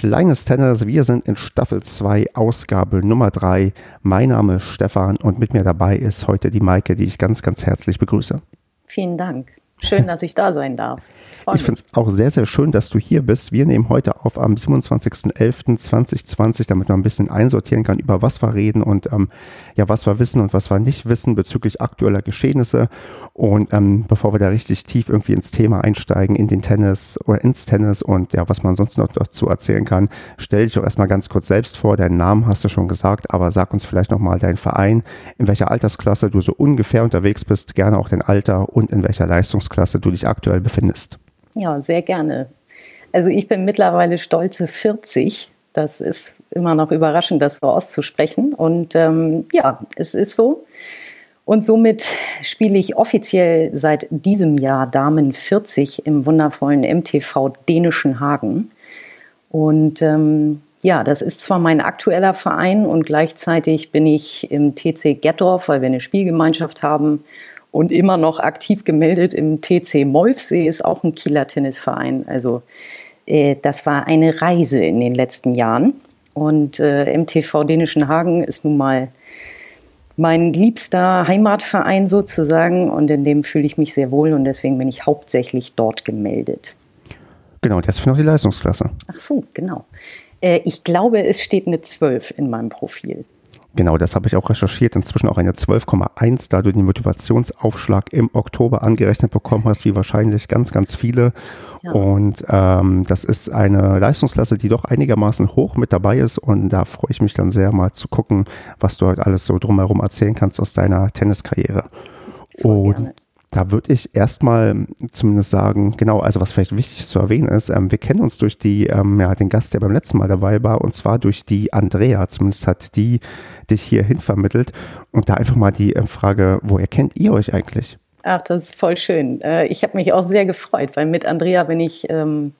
Kleines Tennis, wir sind in Staffel 2, Ausgabe Nummer 3. Mein Name ist Stefan und mit mir dabei ist heute die Maike, die ich ganz, ganz herzlich begrüße. Vielen Dank. Schön, dass ich da sein darf. Ich finde es auch sehr, sehr schön, dass du hier bist. Wir nehmen heute auf am 27.11.2020, damit man ein bisschen einsortieren kann, über was wir reden und ähm, ja, was wir wissen und was wir nicht wissen bezüglich aktueller Geschehnisse. Und ähm, bevor wir da richtig tief irgendwie ins Thema einsteigen, in den Tennis oder ins Tennis und ja, was man sonst noch dazu erzählen kann, stell dich doch erstmal ganz kurz selbst vor. Deinen Namen hast du schon gesagt, aber sag uns vielleicht nochmal deinen Verein, in welcher Altersklasse du so ungefähr unterwegs bist, gerne auch dein Alter und in welcher Leistungsklasse du dich aktuell befindest. Ja, sehr gerne. Also ich bin mittlerweile stolze 40. Das ist immer noch überraschend, das so auszusprechen. Und ähm, ja, es ist so. Und somit spiele ich offiziell seit diesem Jahr Damen 40 im wundervollen MTV Dänischen Hagen. Und ähm, ja, das ist zwar mein aktueller Verein und gleichzeitig bin ich im TC Gettorf, weil wir eine Spielgemeinschaft haben und immer noch aktiv gemeldet im TC Molfsee, ist auch ein Kieler Tennisverein. Also äh, das war eine Reise in den letzten Jahren. Und äh, MTV Dänischen Hagen ist nun mal mein liebster Heimatverein sozusagen und in dem fühle ich mich sehr wohl und deswegen bin ich hauptsächlich dort gemeldet. Genau, ist noch die Leistungsklasse. Ach so, genau. Äh, ich glaube, es steht eine 12 in meinem Profil. Genau, das habe ich auch recherchiert. Inzwischen auch eine 12,1, da du den Motivationsaufschlag im Oktober angerechnet bekommen hast, wie wahrscheinlich ganz, ganz viele. Ja. Und ähm, das ist eine Leistungsklasse, die doch einigermaßen hoch mit dabei ist. Und da freue ich mich dann sehr, mal zu gucken, was du heute alles so drumherum erzählen kannst aus deiner Tenniskarriere. Und. Da würde ich erstmal zumindest sagen, genau, also was vielleicht wichtig zu erwähnen ist, ähm, wir kennen uns durch die, ähm, ja, den Gast, der beim letzten Mal dabei war, und zwar durch die Andrea, zumindest hat die dich hierhin vermittelt. Und da einfach mal die äh, Frage, woher kennt ihr euch eigentlich? Ach, das ist voll schön. Äh, ich habe mich auch sehr gefreut, weil mit Andrea bin ich ähm,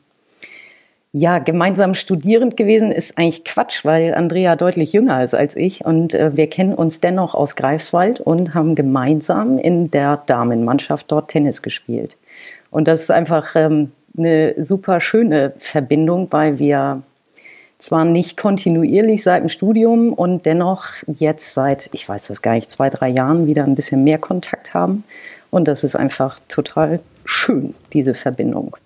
ja, gemeinsam studierend gewesen ist eigentlich Quatsch, weil Andrea deutlich jünger ist als ich und äh, wir kennen uns dennoch aus Greifswald und haben gemeinsam in der Damenmannschaft dort Tennis gespielt. Und das ist einfach ähm, eine super schöne Verbindung, weil wir zwar nicht kontinuierlich seit dem Studium und dennoch jetzt seit, ich weiß das gar nicht, zwei, drei Jahren wieder ein bisschen mehr Kontakt haben. Und das ist einfach total schön, diese Verbindung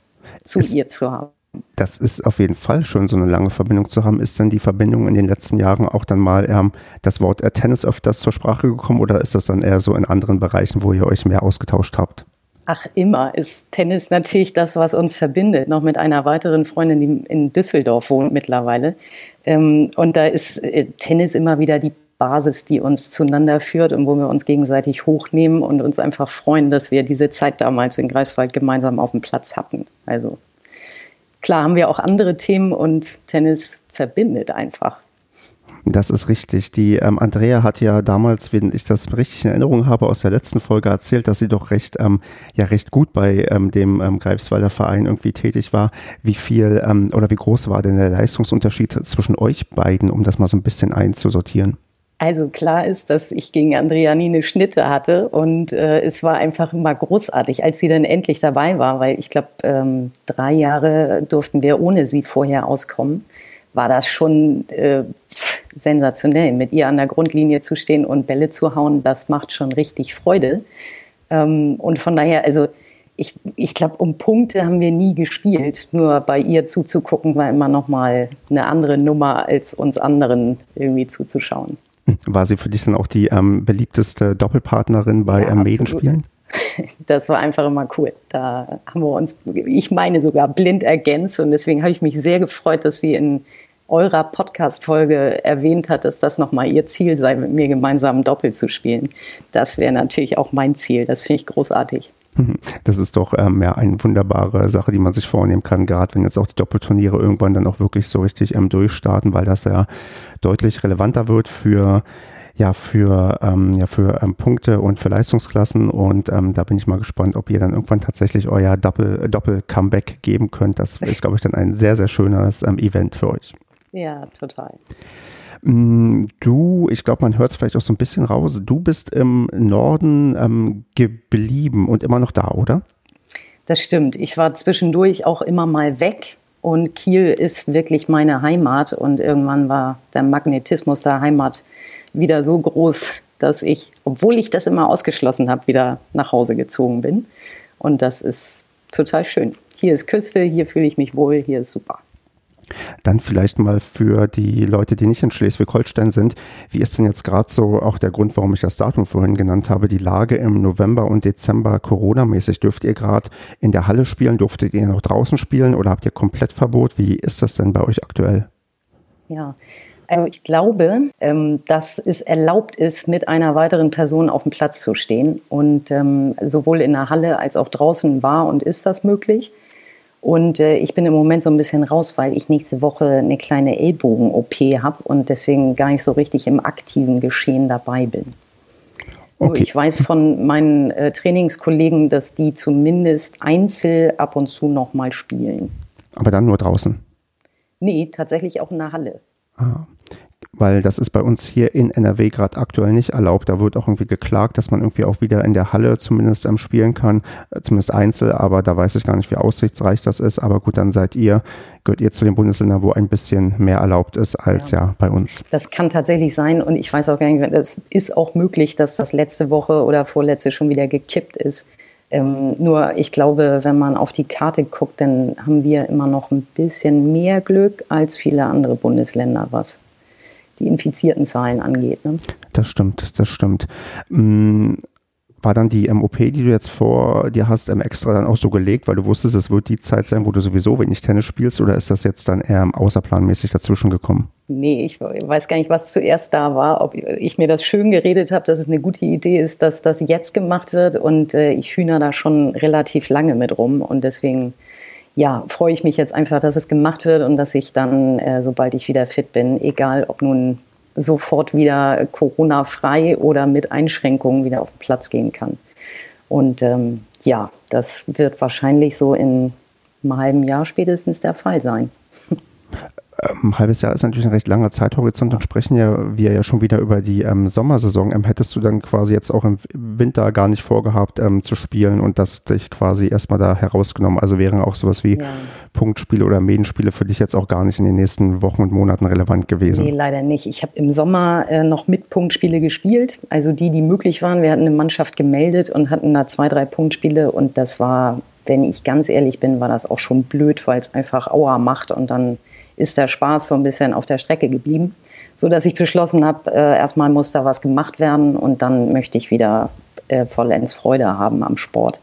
zu ist, ihr zu haben das ist auf jeden Fall schon so eine lange Verbindung zu haben. Ist denn die Verbindung in den letzten Jahren auch dann mal ähm, das Wort Tennis öfters zur Sprache gekommen oder ist das dann eher so in anderen Bereichen, wo ihr euch mehr ausgetauscht habt? Ach, immer ist Tennis natürlich das, was uns verbindet. Noch mit einer weiteren Freundin, die in Düsseldorf wohnt mittlerweile. Ähm, und da ist äh, Tennis immer wieder die Basis, die uns zueinander führt und wo wir uns gegenseitig hochnehmen und uns einfach freuen, dass wir diese Zeit damals in Greifswald gemeinsam auf dem Platz hatten. Also klar haben wir auch andere Themen und Tennis verbindet einfach. Das ist richtig. Die ähm, Andrea hat ja damals, wenn ich das richtig in Erinnerung habe, aus der letzten Folge erzählt, dass sie doch recht, ähm, ja, recht gut bei ähm, dem ähm, Greifswalder Verein irgendwie tätig war. Wie viel ähm, oder wie groß war denn der Leistungsunterschied zwischen euch beiden, um das mal so ein bisschen einzusortieren? Also klar ist, dass ich gegen Andreanine Schnitte hatte und äh, es war einfach immer großartig, als sie dann endlich dabei war, weil ich glaube, ähm, drei Jahre durften wir ohne sie vorher auskommen, war das schon äh, sensationell, mit ihr an der Grundlinie zu stehen und Bälle zu hauen, das macht schon richtig Freude. Ähm, und von daher, also ich, ich glaube, um Punkte haben wir nie gespielt. Nur bei ihr zuzugucken war immer noch mal eine andere Nummer, als uns anderen irgendwie zuzuschauen. War sie für dich dann auch die ähm, beliebteste Doppelpartnerin bei ja, ähm, Medenspielen? Das war einfach immer cool. Da haben wir uns, ich meine sogar blind ergänzt und deswegen habe ich mich sehr gefreut, dass sie in eurer Podcast-Folge erwähnt hat, dass das nochmal ihr Ziel sei, mit mir gemeinsam Doppel zu spielen. Das wäre natürlich auch mein Ziel. Das finde ich großartig. Das ist doch ähm, ja eine wunderbare Sache, die man sich vornehmen kann, gerade wenn jetzt auch die Doppelturniere irgendwann dann auch wirklich so richtig ähm, durchstarten, weil das ja deutlich relevanter wird für ja für ähm, ja für ähm, Punkte und für Leistungsklassen und ähm, da bin ich mal gespannt, ob ihr dann irgendwann tatsächlich euer Doppel Doppel Comeback geben könnt. Das ist glaube ich dann ein sehr sehr schönes ähm, Event für euch. Ja, total. Mm, du, ich glaube, man hört es vielleicht auch so ein bisschen raus. Du bist im Norden ähm, geblieben und immer noch da, oder? Das stimmt. Ich war zwischendurch auch immer mal weg und Kiel ist wirklich meine Heimat und irgendwann war der Magnetismus der Heimat wieder so groß, dass ich, obwohl ich das immer ausgeschlossen habe, wieder nach Hause gezogen bin. Und das ist total schön. Hier ist Küste, hier fühle ich mich wohl, hier ist super. Dann vielleicht mal für die Leute, die nicht in Schleswig-Holstein sind, wie ist denn jetzt gerade so auch der Grund, warum ich das Datum vorhin genannt habe, die Lage im November und Dezember Corona-mäßig? Dürft ihr gerade in der Halle spielen? Durftet ihr noch draußen spielen oder habt ihr komplett Verbot? Wie ist das denn bei euch aktuell? Ja, also ich glaube, ähm, dass es erlaubt ist, mit einer weiteren Person auf dem Platz zu stehen. Und ähm, sowohl in der Halle als auch draußen war und ist das möglich. Und äh, ich bin im Moment so ein bisschen raus, weil ich nächste Woche eine kleine Ellbogen-OP habe und deswegen gar nicht so richtig im aktiven Geschehen dabei bin. Okay. Ich weiß von meinen äh, Trainingskollegen, dass die zumindest einzeln ab und zu nochmal spielen. Aber dann nur draußen? Nee, tatsächlich auch in der Halle. Ah weil das ist bei uns hier in NRW gerade aktuell nicht erlaubt. Da wird auch irgendwie geklagt, dass man irgendwie auch wieder in der Halle zumindest ähm, spielen kann, äh, zumindest einzeln, aber da weiß ich gar nicht, wie aussichtsreich das ist. Aber gut, dann seid ihr, gehört ihr zu den Bundesländern, wo ein bisschen mehr erlaubt ist als ja, ja bei uns. Das kann tatsächlich sein und ich weiß auch gar nicht, es ist auch möglich, dass das letzte Woche oder vorletzte schon wieder gekippt ist. Ähm, nur ich glaube, wenn man auf die Karte guckt, dann haben wir immer noch ein bisschen mehr Glück als viele andere Bundesländer, was die infizierten Zahlen angeht. Ne? Das stimmt, das stimmt. Mm, war dann die MOP, die du jetzt vor dir hast, extra dann auch so gelegt, weil du wusstest, es wird die Zeit sein, wo du sowieso wenig Tennis spielst, oder ist das jetzt dann eher außerplanmäßig dazwischen gekommen? Nee, ich weiß gar nicht, was zuerst da war, ob ich mir das schön geredet habe, dass es eine gute Idee ist, dass das jetzt gemacht wird und äh, ich hühner da schon relativ lange mit rum und deswegen ja, freue ich mich jetzt einfach, dass es gemacht wird und dass ich dann, äh, sobald ich wieder fit bin, egal ob nun sofort wieder Corona-frei oder mit Einschränkungen wieder auf den Platz gehen kann. Und ähm, ja, das wird wahrscheinlich so in einem halben Jahr spätestens der Fall sein. ein halbes Jahr ist natürlich ein recht langer Zeithorizont. Dann sprechen ja wir ja schon wieder über die ähm, Sommersaison. Ähm, hättest du dann quasi jetzt auch im Winter gar nicht vorgehabt ähm, zu spielen und das dich quasi erstmal da herausgenommen? Also wären auch sowas wie ja. Punktspiele oder Medenspiele für dich jetzt auch gar nicht in den nächsten Wochen und Monaten relevant gewesen? Nee, leider nicht. Ich habe im Sommer äh, noch mit Punktspiele gespielt. Also die, die möglich waren. Wir hatten eine Mannschaft gemeldet und hatten da zwei, drei Punktspiele und das war wenn ich ganz ehrlich bin, war das auch schon blöd, weil es einfach Aua macht und dann ist der Spaß so ein bisschen auf der Strecke geblieben, so dass ich beschlossen habe, äh, erstmal muss da was gemacht werden und dann möchte ich wieder äh, vollends Freude haben am Sport.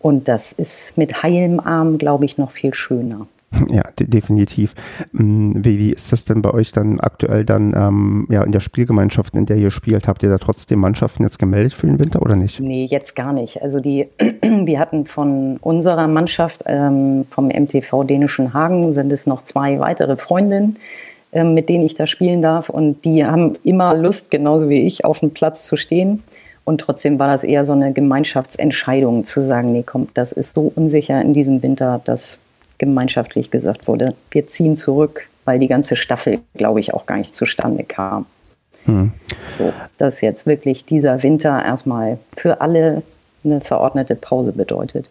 Und das ist mit heilem Arm, glaube ich, noch viel schöner. Ja, de definitiv. Mm, wie, wie ist das denn bei euch dann aktuell dann ähm, ja, in der Spielgemeinschaft, in der ihr spielt? Habt ihr da trotzdem Mannschaften jetzt gemeldet für den Winter oder nicht? Nee, jetzt gar nicht. Also die, wir hatten von unserer Mannschaft, ähm, vom MTV Dänischen Hagen, sind es noch zwei weitere Freundinnen, ähm, mit denen ich da spielen darf. Und die haben immer Lust, genauso wie ich, auf dem Platz zu stehen. Und trotzdem war das eher so eine Gemeinschaftsentscheidung zu sagen, nee, komm, das ist so unsicher in diesem Winter, dass gemeinschaftlich gesagt wurde, wir ziehen zurück, weil die ganze Staffel, glaube ich, auch gar nicht zustande kam. Hm. So, dass jetzt wirklich dieser Winter erstmal für alle eine verordnete Pause bedeutet.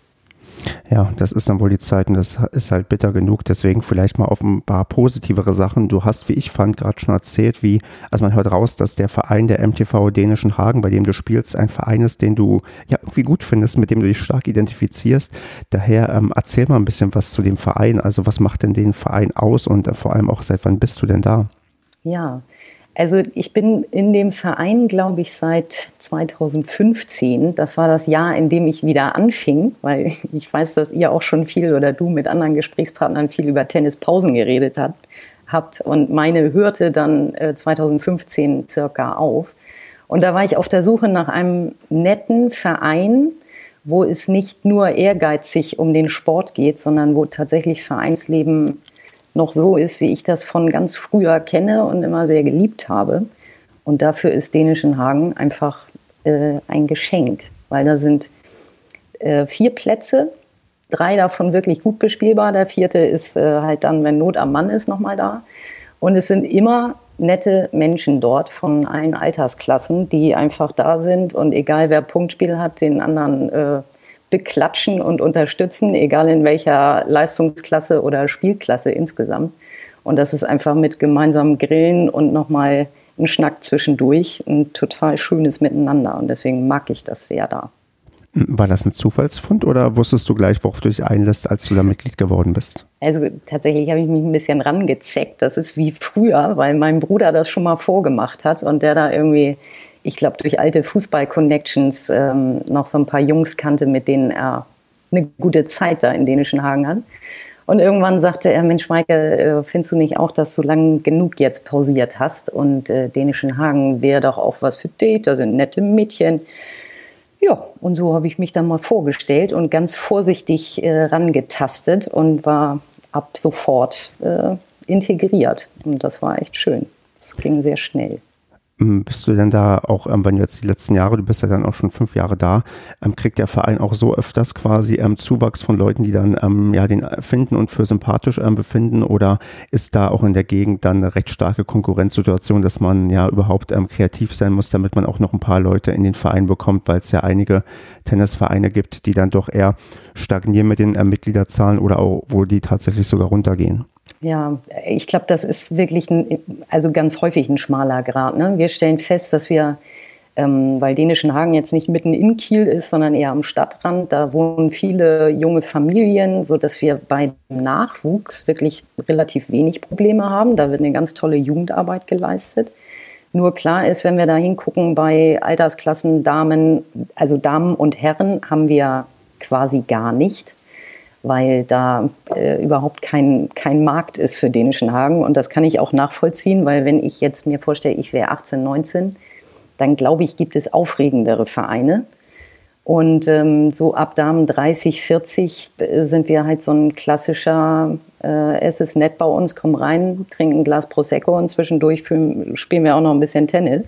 Ja, das ist dann wohl die Zeit und das ist halt bitter genug. Deswegen vielleicht mal auf ein paar positivere Sachen. Du hast, wie ich fand, gerade schon erzählt, wie, also man hört raus, dass der Verein der MTV Dänischen Hagen, bei dem du spielst, ein Verein ist, den du ja irgendwie gut findest, mit dem du dich stark identifizierst. Daher ähm, erzähl mal ein bisschen was zu dem Verein. Also was macht denn den Verein aus und äh, vor allem auch seit wann bist du denn da? Ja, also ich bin in dem Verein, glaube ich, seit 2015. Das war das Jahr, in dem ich wieder anfing, weil ich weiß, dass ihr auch schon viel oder du mit anderen Gesprächspartnern viel über Tennispausen geredet hat, habt. Und meine hörte dann 2015 äh, circa auf. Und da war ich auf der Suche nach einem netten Verein, wo es nicht nur ehrgeizig um den Sport geht, sondern wo tatsächlich Vereinsleben noch so ist, wie ich das von ganz früher kenne und immer sehr geliebt habe. Und dafür ist Dänischen Hagen einfach äh, ein Geschenk, weil da sind äh, vier Plätze, drei davon wirklich gut bespielbar. Der vierte ist äh, halt dann, wenn Not am Mann ist, nochmal da. Und es sind immer nette Menschen dort von allen Altersklassen, die einfach da sind und egal wer Punktspiel hat, den anderen äh, beklatschen und unterstützen, egal in welcher Leistungsklasse oder Spielklasse insgesamt. Und das ist einfach mit gemeinsamen Grillen und nochmal ein Schnack zwischendurch ein total schönes Miteinander. Und deswegen mag ich das sehr da. War das ein Zufallsfund oder wusstest du gleich, worauf du dich einlässt, als du da Mitglied geworden bist? Also tatsächlich habe ich mich ein bisschen rangezeckt. Das ist wie früher, weil mein Bruder das schon mal vorgemacht hat und der da irgendwie, ich glaube, durch alte Fußball-Connections ähm, noch so ein paar Jungs kannte, mit denen er eine gute Zeit da in Dänischen Hagen hat. Und irgendwann sagte er, Mensch, Maike, äh, findest du nicht auch, dass du lang genug jetzt pausiert hast? Und äh, Dänischen Hagen wäre doch auch was für dich, da sind nette Mädchen. Ja, und so habe ich mich dann mal vorgestellt und ganz vorsichtig äh, rangetastet und war ab sofort äh, integriert. Und das war echt schön. Das ging sehr schnell. Ähm, bist du denn da auch, ähm, wenn du jetzt die letzten Jahre, du bist ja dann auch schon fünf Jahre da, ähm, kriegt der Verein auch so öfters quasi ähm, Zuwachs von Leuten, die dann ja den finden und für sympathisch befinden? Oder ist da auch in der Gegend dann eine recht starke Konkurrenzsituation, dass man ja überhaupt kreativ sein muss, damit man auch noch ein paar Leute in den Verein bekommt, weil es ja einige Tennisvereine gibt, die dann doch eher stagnieren mit den Mitgliederzahlen oder auch, wo die tatsächlich sogar runtergehen? Ja, ich glaube, das ist wirklich ein, also ganz häufig ein schmaler Grad. Ne? Wir stellen fest, dass wir, ähm, weil Dänischen Hagen jetzt nicht mitten in Kiel ist, sondern eher am Stadtrand, da wohnen viele junge Familien, sodass wir bei Nachwuchs wirklich relativ wenig Probleme haben. Da wird eine ganz tolle Jugendarbeit geleistet. Nur klar ist, wenn wir da hingucken bei Altersklassen Damen, also Damen und Herren haben wir quasi gar nicht weil da äh, überhaupt kein, kein Markt ist für dänischen Hagen. Und das kann ich auch nachvollziehen, weil wenn ich jetzt mir vorstelle, ich wäre 18, 19, dann glaube ich, gibt es aufregendere Vereine. Und ähm, so ab Damen 30, 40 äh, sind wir halt so ein klassischer, äh, es ist nett bei uns, komm rein, trinken ein Glas Prosecco und zwischendurch spielen wir auch noch ein bisschen Tennis.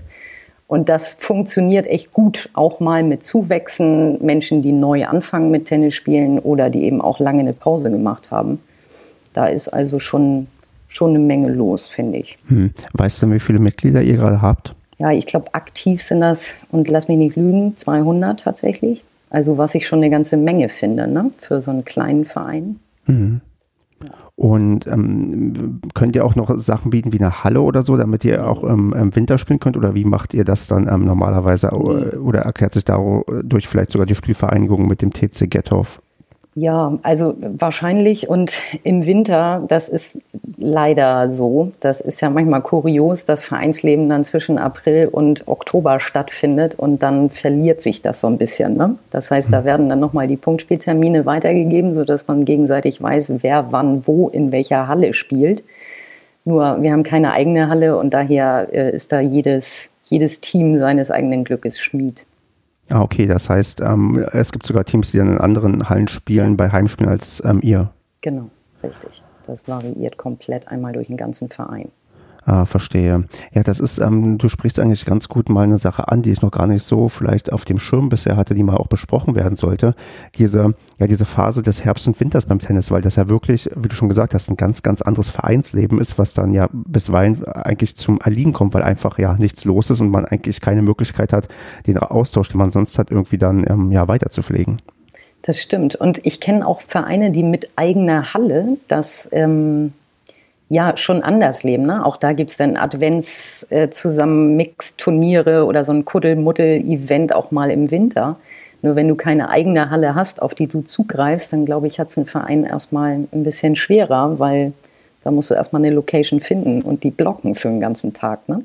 Und das funktioniert echt gut, auch mal mit Zuwächsen, Menschen, die neu anfangen mit Tennis spielen oder die eben auch lange eine Pause gemacht haben. Da ist also schon, schon eine Menge los, finde ich. Hm. Weißt du, wie viele Mitglieder ihr gerade habt? Ja, ich glaube, aktiv sind das, und lass mich nicht lügen, 200 tatsächlich. Also was ich schon eine ganze Menge finde ne? für so einen kleinen Verein. Mhm. Und ähm, könnt ihr auch noch Sachen bieten wie eine Halle oder so, damit ihr auch ähm, im Winter spielen könnt? Oder wie macht ihr das dann ähm, normalerweise? Oder erklärt sich dadurch vielleicht sogar die Spielvereinigung mit dem TC Gethoff? Ja, also wahrscheinlich und im Winter, das ist leider so. Das ist ja manchmal kurios, dass Vereinsleben dann zwischen April und Oktober stattfindet und dann verliert sich das so ein bisschen. Ne? Das heißt, da mhm. werden dann nochmal die Punktspieltermine weitergegeben, sodass man gegenseitig weiß, wer wann wo in welcher Halle spielt. Nur wir haben keine eigene Halle und daher äh, ist da jedes, jedes Team seines eigenen Glückes Schmied. Ah, okay, das heißt, ähm, es gibt sogar Teams, die dann in anderen Hallen spielen, bei Heimspielen als ähm, ihr. Genau, richtig. Das variiert komplett einmal durch den ganzen Verein. Ah, verstehe. Ja, das ist, ähm, du sprichst eigentlich ganz gut mal eine Sache an, die ich noch gar nicht so vielleicht auf dem Schirm bisher hatte, die mal auch besprochen werden sollte. Diese, ja, diese Phase des Herbst und Winters beim Tennis, weil das ja wirklich, wie du schon gesagt hast, ein ganz, ganz anderes Vereinsleben ist, was dann ja bisweilen eigentlich zum Erliegen kommt, weil einfach ja nichts los ist und man eigentlich keine Möglichkeit hat, den Austausch, den man sonst hat, irgendwie dann ähm, ja weiter. Das stimmt. Und ich kenne auch Vereine, die mit eigener Halle das ähm, ja schon anders leben. Ne? Auch da gibt es dann Advents äh, zusammen Mix-Turniere oder so ein Kuddelmuddel-Event auch mal im Winter. Nur wenn du keine eigene Halle hast, auf die du zugreifst, dann glaube ich, hat es ein Verein erstmal ein bisschen schwerer, weil da musst du erstmal eine Location finden und die blocken für den ganzen Tag. Ne?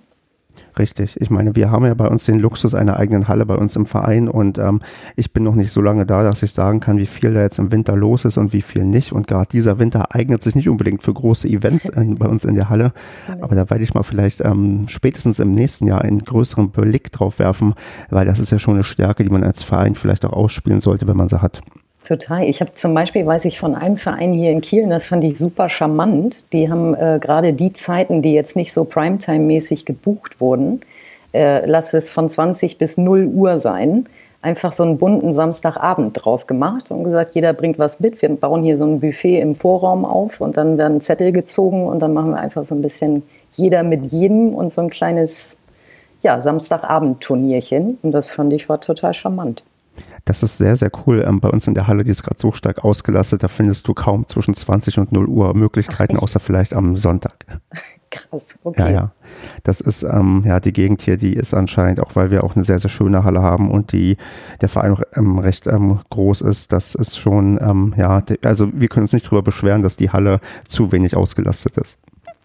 Richtig. Ich meine, wir haben ja bei uns den Luxus einer eigenen Halle bei uns im Verein und ähm, ich bin noch nicht so lange da, dass ich sagen kann, wie viel da jetzt im Winter los ist und wie viel nicht. Und gerade dieser Winter eignet sich nicht unbedingt für große Events in, bei uns in der Halle. Aber da werde ich mal vielleicht ähm, spätestens im nächsten Jahr einen größeren Blick drauf werfen, weil das ist ja schon eine Stärke, die man als Verein vielleicht auch ausspielen sollte, wenn man sie hat. Total. Ich habe zum Beispiel, weiß ich von einem Verein hier in Kiel, das fand ich super charmant. Die haben äh, gerade die Zeiten, die jetzt nicht so Primetime-mäßig gebucht wurden, äh, lass es von 20 bis 0 Uhr sein, einfach so einen bunten Samstagabend draus gemacht und gesagt, jeder bringt was mit. Wir bauen hier so ein Buffet im Vorraum auf und dann werden Zettel gezogen und dann machen wir einfach so ein bisschen jeder mit jedem und so ein kleines ja, Samstagabend-Turnierchen. Und das fand ich war total charmant. Das ist sehr, sehr cool. Ähm, bei uns in der Halle, die ist gerade so stark ausgelastet, da findest du kaum zwischen 20 und 0 Uhr Möglichkeiten, Ach, außer vielleicht am Sonntag. Krass, okay. Ja, ja. Das ist, ähm, ja, die Gegend hier, die ist anscheinend, auch weil wir auch eine sehr, sehr schöne Halle haben und die, der Verein auch ähm, recht ähm, groß ist, das ist schon, ähm, ja, also wir können uns nicht darüber beschweren, dass die Halle zu wenig ausgelastet ist.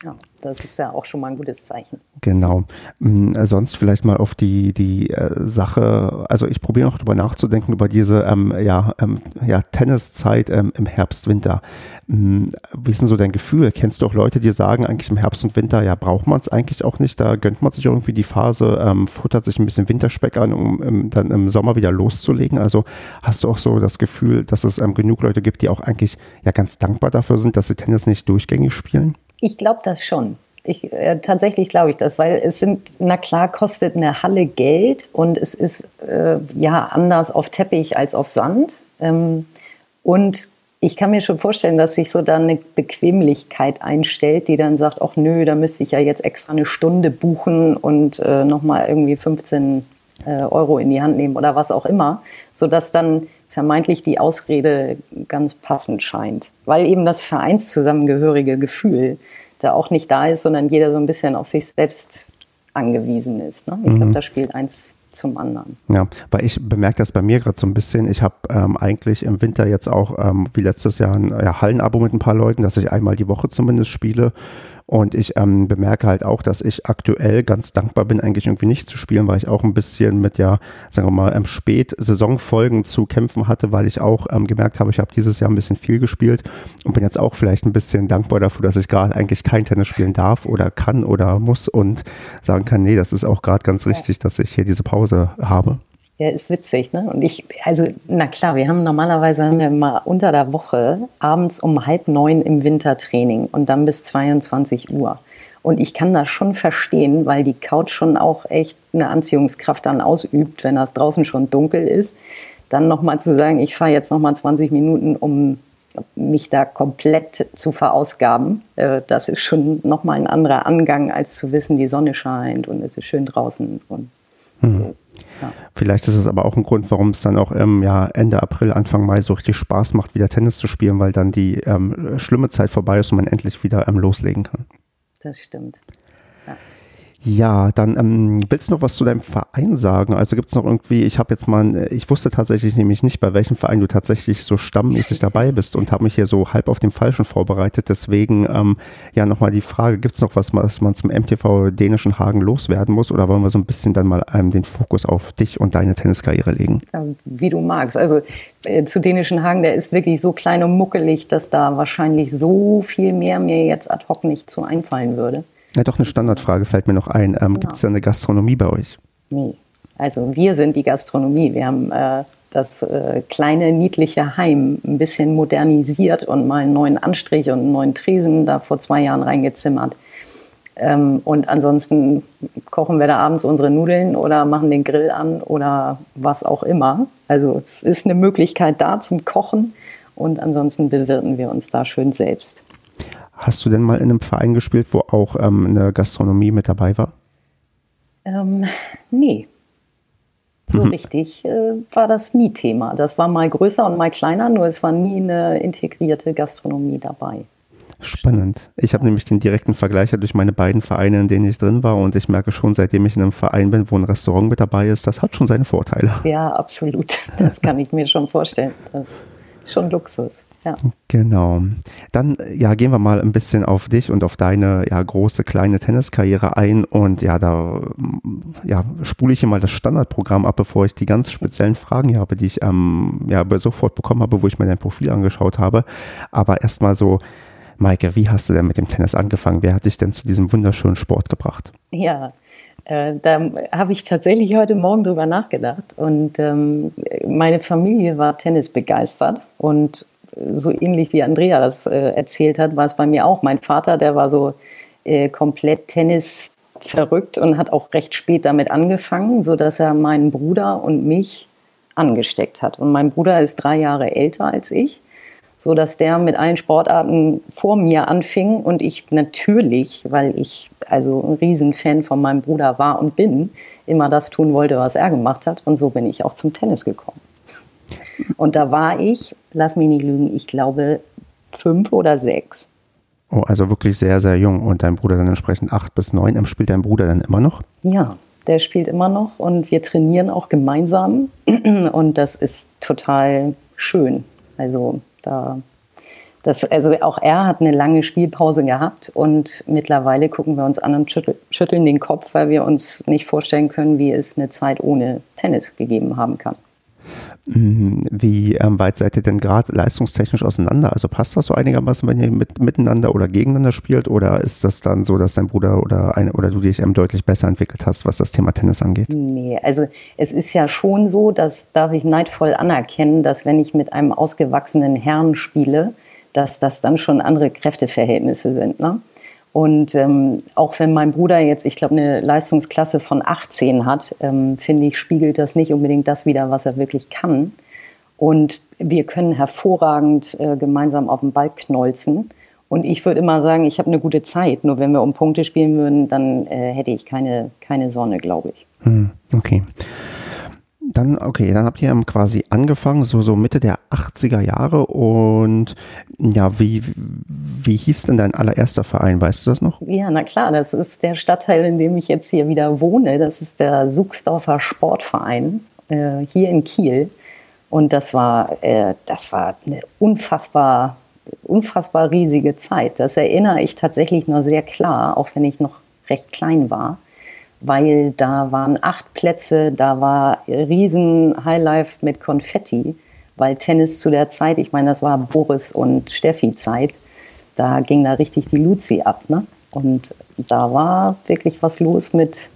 Ja, das ist ja auch schon mal ein gutes Zeichen. Genau. Mhm, sonst vielleicht mal auf die, die äh, Sache, also ich probiere noch drüber nachzudenken, über diese ähm, ja, ähm, ja, Tenniszeit ähm, im Herbst, Winter. Mhm, wie ist denn so dein Gefühl? Kennst du auch Leute, die sagen, eigentlich im Herbst und Winter, ja, braucht man es eigentlich auch nicht, da gönnt man sich irgendwie die Phase, ähm, futtert sich ein bisschen Winterspeck an, um ähm, dann im Sommer wieder loszulegen. Also hast du auch so das Gefühl, dass es ähm, genug Leute gibt, die auch eigentlich ja ganz dankbar dafür sind, dass sie Tennis nicht durchgängig spielen? Ich glaube das schon. Ich, äh, tatsächlich glaube ich das, weil es sind, na klar, kostet eine Halle Geld und es ist äh, ja anders auf Teppich als auf Sand. Ähm, und ich kann mir schon vorstellen, dass sich so da eine Bequemlichkeit einstellt, die dann sagt, ach nö, da müsste ich ja jetzt extra eine Stunde buchen und äh, nochmal irgendwie 15 äh, Euro in die Hand nehmen oder was auch immer, sodass dann vermeintlich die Ausrede ganz passend scheint, weil eben das vereinszusammengehörige Gefühl da auch nicht da ist, sondern jeder so ein bisschen auf sich selbst angewiesen ist. Ne? Ich mhm. glaube, da spielt eins zum anderen. Ja, weil ich bemerke das bei mir gerade so ein bisschen. Ich habe ähm, eigentlich im Winter jetzt auch ähm, wie letztes Jahr ein ja, Hallenabo mit ein paar Leuten, dass ich einmal die Woche zumindest spiele. Und ich ähm, bemerke halt auch, dass ich aktuell ganz dankbar bin, eigentlich irgendwie nicht zu spielen, weil ich auch ein bisschen mit, ja, sagen wir mal, ähm, Spät-Saisonfolgen zu kämpfen hatte, weil ich auch ähm, gemerkt habe, ich habe dieses Jahr ein bisschen viel gespielt und bin jetzt auch vielleicht ein bisschen dankbar dafür, dass ich gerade eigentlich kein Tennis spielen darf oder kann oder muss und sagen kann, nee, das ist auch gerade ganz richtig, dass ich hier diese Pause habe. Ja, ist witzig, ne? Und ich, also, na klar, wir haben normalerweise haben wir mal unter der Woche abends um halb neun im Wintertraining und dann bis 22 Uhr. Und ich kann das schon verstehen, weil die Couch schon auch echt eine Anziehungskraft dann ausübt, wenn das draußen schon dunkel ist. Dann nochmal zu sagen, ich fahre jetzt nochmal 20 Minuten, um mich da komplett zu verausgaben. Äh, das ist schon nochmal ein anderer Angang, als zu wissen, die Sonne scheint und es ist schön draußen und mhm. so. Ja. Vielleicht ist es aber auch ein Grund, warum es dann auch im Jahr Ende April, Anfang Mai so richtig Spaß macht, wieder Tennis zu spielen, weil dann die ähm, schlimme Zeit vorbei ist und man endlich wieder ähm, loslegen kann. Das stimmt. Ja, dann ähm, willst du noch was zu deinem Verein sagen? Also gibt es noch irgendwie, ich habe jetzt mal, ich wusste tatsächlich nämlich nicht, bei welchem Verein du tatsächlich so stammmäßig dabei bist und habe mich hier so halb auf den Falschen vorbereitet. Deswegen ähm, ja nochmal die Frage, gibt es noch was, was man zum MTV Dänischen Hagen loswerden muss oder wollen wir so ein bisschen dann mal ähm, den Fokus auf dich und deine Tenniskarriere legen? Wie du magst. Also äh, zu Dänischen Hagen, der ist wirklich so klein und muckelig, dass da wahrscheinlich so viel mehr mir jetzt ad hoc nicht zu einfallen würde. Ja, doch eine Standardfrage fällt mir noch ein. Ähm, ja. Gibt es da eine Gastronomie bei euch? Nee. Also wir sind die Gastronomie. Wir haben äh, das äh, kleine, niedliche Heim ein bisschen modernisiert und mal einen neuen Anstrich und einen neuen Tresen da vor zwei Jahren reingezimmert. Ähm, und ansonsten kochen wir da abends unsere Nudeln oder machen den Grill an oder was auch immer. Also es ist eine Möglichkeit da zum Kochen und ansonsten bewirten wir uns da schön selbst. Hast du denn mal in einem Verein gespielt, wo auch ähm, eine Gastronomie mit dabei war? Ähm, nee. So mhm. richtig äh, war das nie Thema. Das war mal größer und mal kleiner, nur es war nie eine integrierte Gastronomie dabei. Spannend. Ich habe nämlich den direkten Vergleich durch meine beiden Vereine, in denen ich drin war und ich merke schon, seitdem ich in einem Verein bin, wo ein Restaurant mit dabei ist, das hat schon seine Vorteile. Ja, absolut. Das kann ich mir schon vorstellen. Das schon Luxus. Ja. Genau. Dann ja, gehen wir mal ein bisschen auf dich und auf deine ja, große kleine Tenniskarriere ein und ja, da ja, spule ich hier mal das Standardprogramm ab, bevor ich die ganz speziellen Fragen hier habe, die ich ähm, ja sofort bekommen habe, wo ich mir dein Profil angeschaut habe. Aber erstmal so, Maike, wie hast du denn mit dem Tennis angefangen? Wer hat dich denn zu diesem wunderschönen Sport gebracht? Ja, äh, da habe ich tatsächlich heute Morgen drüber nachgedacht. Und ähm, meine Familie war Tennis begeistert. Und so ähnlich wie Andrea das äh, erzählt hat, war es bei mir auch. Mein Vater, der war so äh, komplett Tennis verrückt und hat auch recht spät damit angefangen, sodass er meinen Bruder und mich angesteckt hat. Und mein Bruder ist drei Jahre älter als ich so dass der mit allen Sportarten vor mir anfing und ich natürlich, weil ich also ein Riesenfan von meinem Bruder war und bin, immer das tun wollte, was er gemacht hat und so bin ich auch zum Tennis gekommen. Und da war ich, lass mich nicht lügen, ich glaube fünf oder sechs. Oh, also wirklich sehr, sehr jung und dein Bruder dann entsprechend acht bis neun. Spielt dein Bruder dann immer noch? Ja, der spielt immer noch und wir trainieren auch gemeinsam und das ist total schön. Also da, das, also auch er hat eine lange Spielpause gehabt und mittlerweile gucken wir uns an und schütteln den Kopf, weil wir uns nicht vorstellen können, wie es eine Zeit ohne Tennis gegeben haben kann. Mhm. Wie ähm, weit seid ihr denn gerade leistungstechnisch auseinander? Also passt das so einigermaßen, wenn ihr mit, miteinander oder gegeneinander spielt? Oder ist das dann so, dass dein Bruder oder, eine, oder du dich ähm, deutlich besser entwickelt hast, was das Thema Tennis angeht? Nee, also es ist ja schon so, das darf ich neidvoll anerkennen, dass wenn ich mit einem ausgewachsenen Herrn spiele, dass das dann schon andere Kräfteverhältnisse sind. Ne? Und ähm, auch wenn mein Bruder jetzt, ich glaube, eine Leistungsklasse von 18 hat, ähm, finde ich, spiegelt das nicht unbedingt das wider, was er wirklich kann. Und wir können hervorragend äh, gemeinsam auf dem Ball knolzen. Und ich würde immer sagen, ich habe eine gute Zeit. Nur wenn wir um Punkte spielen würden, dann äh, hätte ich keine, keine Sonne, glaube ich. Hm, okay. Dann, okay, dann habt ihr quasi angefangen, so, so Mitte der 80er Jahre und ja, wie, wie hieß denn dein allererster Verein? Weißt du das noch? Ja, na klar, das ist der Stadtteil, in dem ich jetzt hier wieder wohne. Das ist der Suchsdorfer Sportverein äh, hier in Kiel. Und das war, äh, das war eine unfassbar, unfassbar riesige Zeit. Das erinnere ich tatsächlich nur sehr klar, auch wenn ich noch recht klein war weil da waren acht Plätze, da war riesen Highlife mit Konfetti, weil Tennis zu der Zeit, ich meine, das war Boris und Steffi Zeit, da ging da richtig die Luzi ab, ne? Und da war wirklich was los mit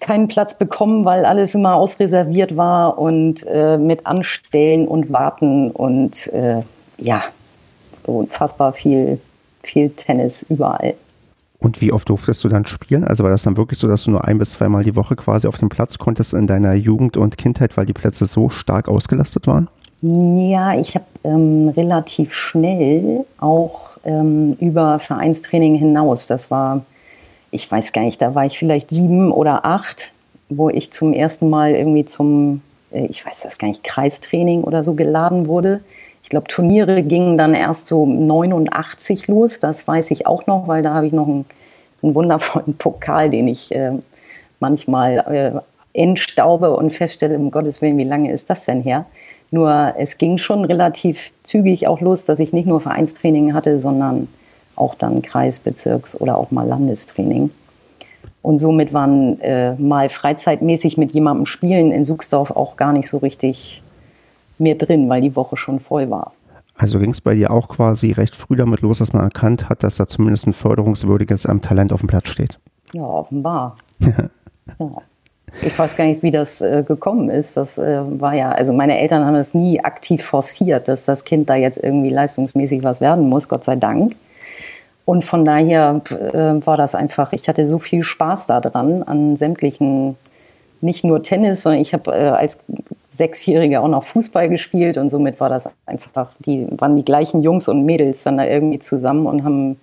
keinen Platz bekommen, weil alles immer ausreserviert war und äh, mit Anstellen und Warten und äh, ja, unfassbar viel, viel Tennis überall. Und wie oft durftest du dann spielen? Also war das dann wirklich so, dass du nur ein bis zweimal die Woche quasi auf dem Platz konntest in deiner Jugend und Kindheit, weil die Plätze so stark ausgelastet waren? Ja, ich habe ähm, relativ schnell auch ähm, über Vereinstraining hinaus, das war, ich weiß gar nicht, da war ich vielleicht sieben oder acht, wo ich zum ersten Mal irgendwie zum, äh, ich weiß das gar nicht, Kreistraining oder so geladen wurde. Ich glaube, Turniere gingen dann erst so 89 los. Das weiß ich auch noch, weil da habe ich noch einen, einen, wundervollen Pokal, den ich äh, manchmal äh, entstaube und feststelle, um Gottes Willen, wie lange ist das denn her? Nur es ging schon relativ zügig auch los, dass ich nicht nur Vereinstraining hatte, sondern auch dann Kreisbezirks- oder auch mal Landestraining. Und somit waren äh, mal freizeitmäßig mit jemandem spielen in Suchsdorf auch gar nicht so richtig mehr drin, weil die Woche schon voll war. Also ging es bei dir auch quasi recht früh damit los, dass man erkannt hat, dass da zumindest ein förderungswürdiges ähm, Talent auf dem Platz steht? Ja, offenbar. ja. Ich weiß gar nicht, wie das äh, gekommen ist. Das äh, war ja, also meine Eltern haben das nie aktiv forciert, dass das Kind da jetzt irgendwie leistungsmäßig was werden muss, Gott sei Dank. Und von daher äh, war das einfach, ich hatte so viel Spaß daran, an sämtlichen nicht nur Tennis, sondern ich habe äh, als Sechsjähriger auch noch Fußball gespielt und somit war das einfach, die waren die gleichen Jungs und Mädels dann da irgendwie zusammen und haben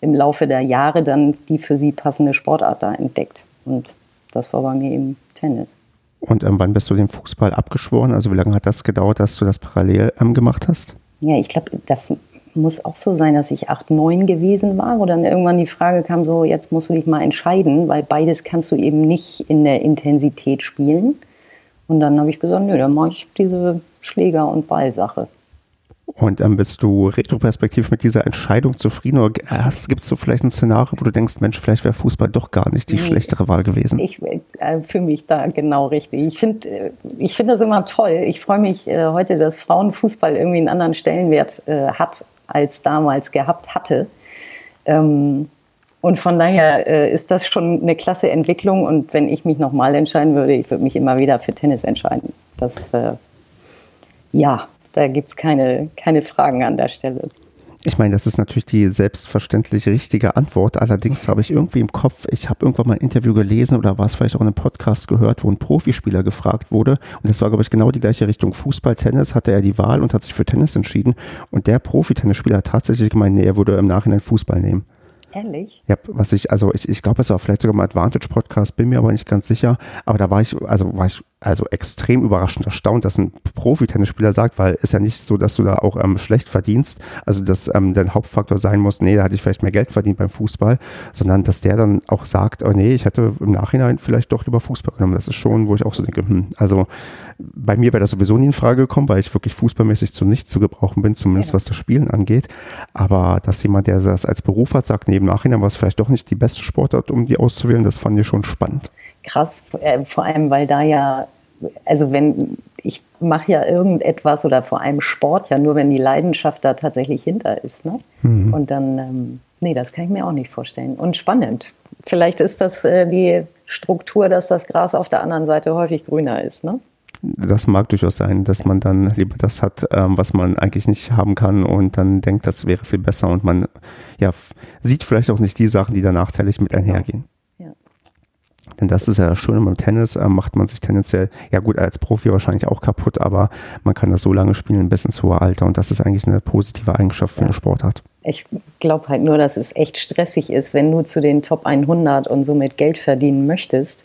im Laufe der Jahre dann die für sie passende Sportart da entdeckt. Und das war bei mir eben Tennis. Und ähm, wann bist du dem Fußball abgeschworen? Also wie lange hat das gedauert, dass du das parallel ähm, gemacht hast? Ja, ich glaube, das muss auch so sein, dass ich 8, 9 gewesen war, wo dann irgendwann die Frage kam, so jetzt musst du dich mal entscheiden, weil beides kannst du eben nicht in der Intensität spielen. Und dann habe ich gesagt, nö, dann mache ich diese Schläger- und Ballsache. Und ähm, bist du retroperspektiv mit dieser Entscheidung zufrieden oder gibt es so vielleicht ein Szenario, wo du denkst, Mensch, vielleicht wäre Fußball doch gar nicht die schlechtere Wahl gewesen? Ich äh, fühle mich da genau richtig. Ich finde äh, ich find das immer toll. Ich freue mich äh, heute, dass Frauenfußball irgendwie einen anderen Stellenwert äh, hat, als damals gehabt hatte. Ähm, und von daher äh, ist das schon eine klasse Entwicklung. Und wenn ich mich nochmal entscheiden würde, ich würde mich immer wieder für Tennis entscheiden. Das, äh, ja, da gibt es keine, keine Fragen an der Stelle. Ich meine, das ist natürlich die selbstverständlich richtige Antwort. Allerdings habe ich irgendwie im Kopf, ich habe irgendwann mal ein Interview gelesen oder war es vielleicht auch in einem Podcast gehört, wo ein Profispieler gefragt wurde. Und das war, glaube ich, genau die gleiche Richtung. Fußball, Tennis hatte er die Wahl und hat sich für Tennis entschieden. Und der Profitennisspieler hat tatsächlich gemeint, nee, er würde im Nachhinein Fußball nehmen. Ehrlich? Ja, was ich, also ich, ich glaube, es war vielleicht sogar im Advantage-Podcast, bin mir aber nicht ganz sicher. Aber da war ich, also war ich also extrem überraschend erstaunt, dass ein Profi-Tennisspieler sagt, weil ist ja nicht so, dass du da auch ähm, schlecht verdienst, also dass ähm, dein Hauptfaktor sein muss, nee, da hatte ich vielleicht mehr Geld verdient beim Fußball, sondern dass der dann auch sagt, oh nee, ich hätte im Nachhinein vielleicht doch lieber Fußball genommen. Das ist schon, wo ich auch so denke, hm, also bei mir wäre das sowieso nie in Frage gekommen, weil ich wirklich fußballmäßig zu nichts zu gebrauchen bin, zumindest ja. was das Spielen angeht. Aber dass jemand, der das als Beruf hat, sagt, nee, im Nachhinein war es vielleicht doch nicht die beste Sportart, um die auszuwählen, das fand ich schon spannend. Krass, äh, vor allem, weil da ja, also wenn ich mache ja irgendetwas oder vor allem Sport ja nur, wenn die Leidenschaft da tatsächlich hinter ist. Ne? Mhm. Und dann, ähm, nee, das kann ich mir auch nicht vorstellen. Und spannend. Vielleicht ist das äh, die Struktur, dass das Gras auf der anderen Seite häufig grüner ist. Ne? das mag durchaus sein, dass man dann lieber das hat, ähm, was man eigentlich nicht haben kann und dann denkt, das wäre viel besser und man ja, sieht vielleicht auch nicht die Sachen, die da nachteilig mit einhergehen. Denn das ist ja das Schöne beim Tennis, äh, macht man sich tendenziell, ja gut, als Profi wahrscheinlich auch kaputt, aber man kann das so lange spielen bis ins hohe Alter und das ist eigentlich eine positive Eigenschaft für eine Sportart. Ich glaube halt nur, dass es echt stressig ist, wenn du zu den Top 100 und somit Geld verdienen möchtest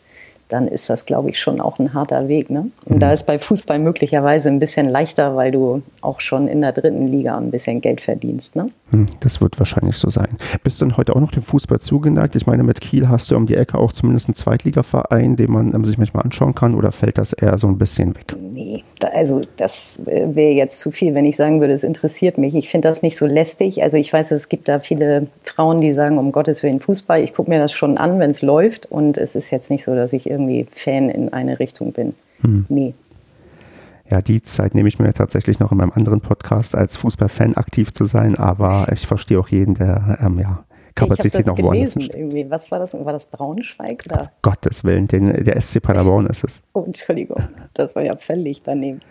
dann ist das, glaube ich, schon auch ein harter Weg. Ne? Und mhm. da ist bei Fußball möglicherweise ein bisschen leichter, weil du auch schon in der dritten Liga ein bisschen Geld verdienst. Ne? Hm, das wird wahrscheinlich so sein. Bist du denn heute auch noch dem Fußball zugeneigt? Ich meine, mit Kiel hast du um die Ecke auch zumindest einen Zweitligaverein, den man ähm, sich manchmal anschauen kann, oder fällt das eher so ein bisschen weg? Nee, also das äh, wäre jetzt zu viel, wenn ich sagen würde, es interessiert mich. Ich finde das nicht so lästig. Also ich weiß, es gibt da viele Frauen, die sagen, um Gottes Willen Fußball. Ich gucke mir das schon an, wenn es läuft. Und es ist jetzt nicht so, dass ich irgendwie Fan in eine Richtung bin. Hm. Nee. Ja, die Zeit nehme ich mir tatsächlich noch in meinem anderen Podcast als Fußballfan aktiv zu sein, aber ich verstehe auch jeden, der ähm, ja, Kapazität noch woanders irgendwie. Was war das? War das Braunschweig? Oder? Gottes Willen, den, der SC Paderborn ist es. Oh, Entschuldigung, das war ja völlig daneben.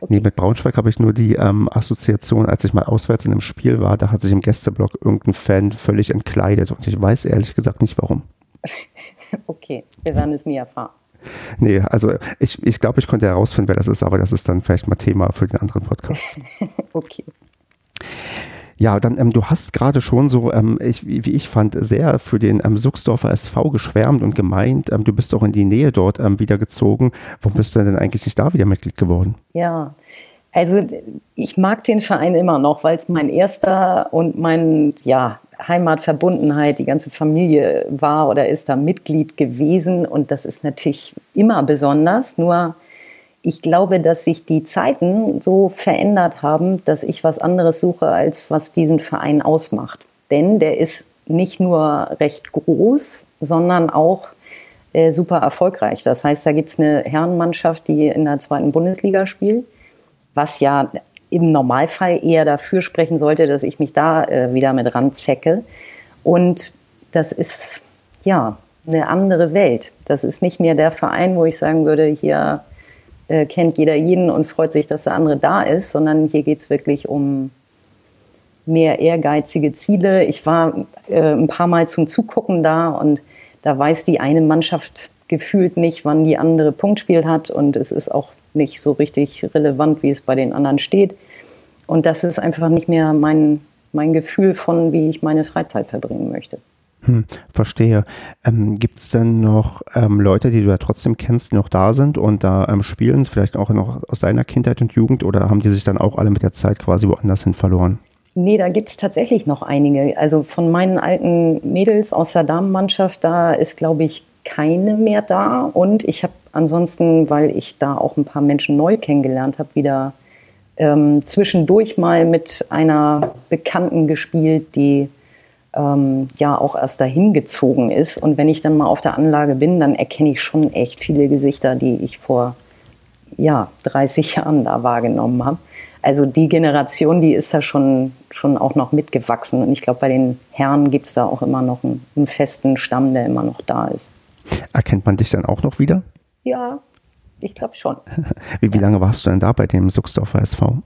Okay. Nee, mit Braunschweig habe ich nur die ähm, Assoziation, als ich mal auswärts in einem Spiel war, da hat sich im Gästeblock irgendein Fan völlig entkleidet und ich weiß ehrlich gesagt nicht warum. okay, wir werden es nie erfahren. Nee, also ich, ich glaube, ich konnte herausfinden, wer das ist, aber das ist dann vielleicht mal Thema für den anderen Podcast. okay. Ja, dann, ähm, du hast gerade schon so, ähm, ich, wie ich fand, sehr für den ähm, Suchsdorfer SV geschwärmt und gemeint, ähm, du bist auch in die Nähe dort ähm, wieder gezogen. Warum bist du denn eigentlich nicht da wieder Mitglied geworden? Ja, also ich mag den Verein immer noch, weil es mein erster und mein, ja, Heimatverbundenheit, die ganze Familie war oder ist da Mitglied gewesen und das ist natürlich immer besonders. Nur ich glaube, dass sich die Zeiten so verändert haben, dass ich was anderes suche, als was diesen Verein ausmacht. Denn der ist nicht nur recht groß, sondern auch äh, super erfolgreich. Das heißt, da gibt es eine Herrenmannschaft, die in der zweiten Bundesliga spielt, was ja im Normalfall eher dafür sprechen sollte, dass ich mich da äh, wieder mit ranzecke. Und das ist ja eine andere Welt. Das ist nicht mehr der Verein, wo ich sagen würde, hier äh, kennt jeder jeden und freut sich, dass der andere da ist, sondern hier geht es wirklich um mehr ehrgeizige Ziele. Ich war äh, ein paar Mal zum Zugucken da und da weiß die eine Mannschaft gefühlt nicht, wann die andere Punktspiel hat und es ist auch nicht so richtig relevant, wie es bei den anderen steht. Und das ist einfach nicht mehr mein, mein Gefühl von, wie ich meine Freizeit verbringen möchte. Hm, verstehe. Ähm, Gibt es denn noch ähm, Leute, die du ja trotzdem kennst, die noch da sind und da ähm, spielen, vielleicht auch noch aus deiner Kindheit und Jugend oder haben die sich dann auch alle mit der Zeit quasi woanders hin verloren? Nee, da gibt es tatsächlich noch einige. Also von meinen alten Mädels aus der Damenmannschaft, da ist, glaube ich, keine mehr da. Und ich habe ansonsten, weil ich da auch ein paar Menschen neu kennengelernt habe, wieder ähm, zwischendurch mal mit einer Bekannten gespielt, die ähm, ja auch erst dahin gezogen ist. Und wenn ich dann mal auf der Anlage bin, dann erkenne ich schon echt viele Gesichter, die ich vor ja, 30 Jahren da wahrgenommen habe. Also die Generation, die ist da schon, schon auch noch mitgewachsen. Und ich glaube, bei den Herren gibt es da auch immer noch einen, einen festen Stamm, der immer noch da ist. Erkennt man dich dann auch noch wieder? Ja, ich glaube schon. Wie, wie lange warst du denn da bei dem Suchsdorfer SV?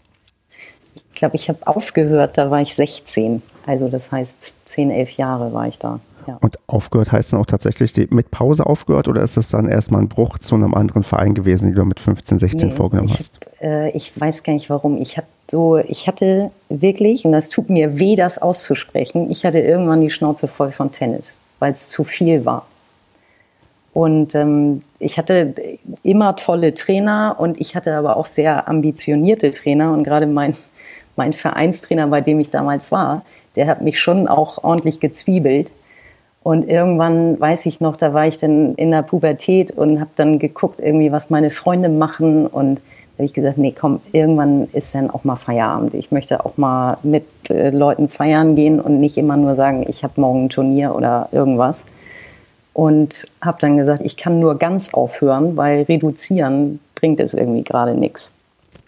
Ich glaube, ich habe aufgehört, da war ich 16. Also das heißt, 10, 11 Jahre war ich da. Ja. Und aufgehört heißt dann auch tatsächlich mit Pause aufgehört oder ist das dann erstmal ein Bruch zu einem anderen Verein gewesen, den du mit 15, 16 nee, vorgenommen ich, hast? Äh, ich weiß gar nicht warum. Ich hatte so, ich hatte wirklich, und das tut mir weh, das auszusprechen, ich hatte irgendwann die Schnauze voll von Tennis, weil es zu viel war. Und ähm, ich hatte immer tolle Trainer und ich hatte aber auch sehr ambitionierte Trainer. Und gerade mein, mein Vereinstrainer, bei dem ich damals war, der hat mich schon auch ordentlich gezwiebelt. Und irgendwann weiß ich noch, da war ich dann in der Pubertät und habe dann geguckt, irgendwie, was meine Freunde machen. Und da habe ich gesagt, nee, komm, irgendwann ist dann auch mal Feierabend. Ich möchte auch mal mit äh, Leuten feiern gehen und nicht immer nur sagen, ich habe morgen ein Turnier oder irgendwas und habe dann gesagt, ich kann nur ganz aufhören, weil reduzieren bringt es irgendwie gerade nichts.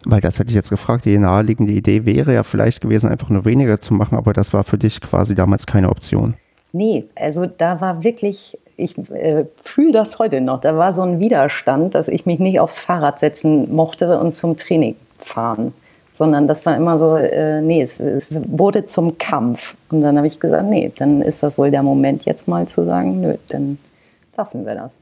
Weil das hätte ich jetzt gefragt, die naheliegende Idee wäre ja vielleicht gewesen, einfach nur weniger zu machen, aber das war für dich quasi damals keine Option. Nee, also da war wirklich, ich äh, fühle das heute noch, da war so ein Widerstand, dass ich mich nicht aufs Fahrrad setzen mochte und zum Training fahren sondern das war immer so, äh, nee, es, es, wurde zum Kampf. Und dann habe ich gesagt, nee, dann ist das wohl der Moment jetzt mal zu sagen, nö, dann lassen wir das.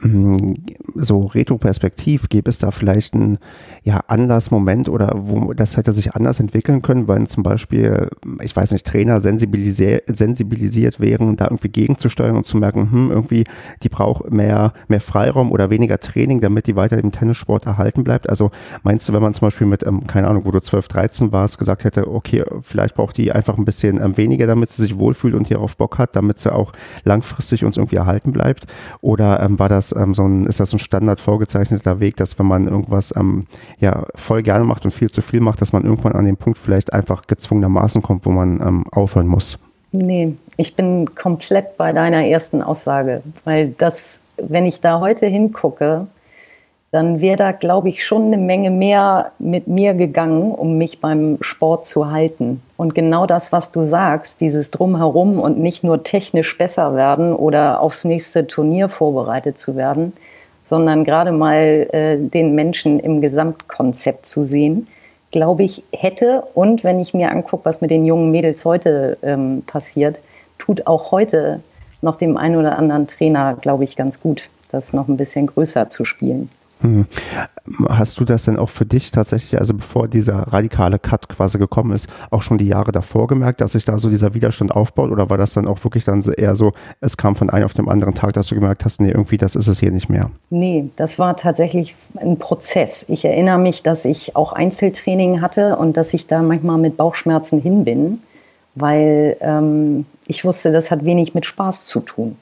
Mm, so retroperspektiv gäbe es da vielleicht einen ja, Anlassmoment oder wo das hätte sich anders entwickeln können, weil zum Beispiel, ich weiß nicht, Trainer sensibilisier sensibilisiert wären, da irgendwie gegenzusteuern und zu merken, hm, irgendwie, die braucht mehr, mehr Freiraum oder weniger Training, damit die weiter im Tennissport erhalten bleibt. Also meinst du, wenn man zum Beispiel mit, ähm, keine Ahnung, wo du 12, 13 warst, gesagt hätte, okay, vielleicht braucht die einfach ein bisschen ähm, weniger, damit sie sich wohlfühlt und hierauf Bock hat, damit sie auch langfristig uns irgendwie erhalten bleibt? Oder ähm, war das ähm, so ein, ist das ein Standard vorgezeichneter Weg, dass wenn man irgendwas ähm, ja voll gerne macht und viel zu viel macht, dass man irgendwann an den Punkt vielleicht einfach gezwungenermaßen kommt, wo man ähm, aufhören muss? Nee, ich bin komplett bei deiner ersten Aussage, weil das, wenn ich da heute hingucke, dann wäre da, glaube ich, schon eine Menge mehr mit mir gegangen, um mich beim Sport zu halten. Und genau das, was du sagst, dieses Drumherum und nicht nur technisch besser werden oder aufs nächste Turnier vorbereitet zu werden, sondern gerade mal äh, den Menschen im Gesamtkonzept zu sehen, glaube ich, hätte und wenn ich mir angucke, was mit den jungen Mädels heute ähm, passiert, tut auch heute noch dem einen oder anderen Trainer, glaube ich, ganz gut, das noch ein bisschen größer zu spielen. Hm. Hast du das denn auch für dich tatsächlich, also bevor dieser radikale Cut quasi gekommen ist, auch schon die Jahre davor gemerkt, dass sich da so dieser Widerstand aufbaut? Oder war das dann auch wirklich dann eher so, es kam von einem auf dem anderen Tag, dass du gemerkt hast, nee, irgendwie, das ist es hier nicht mehr? Nee, das war tatsächlich ein Prozess. Ich erinnere mich, dass ich auch Einzeltraining hatte und dass ich da manchmal mit Bauchschmerzen hin bin, weil ähm, ich wusste, das hat wenig mit Spaß zu tun.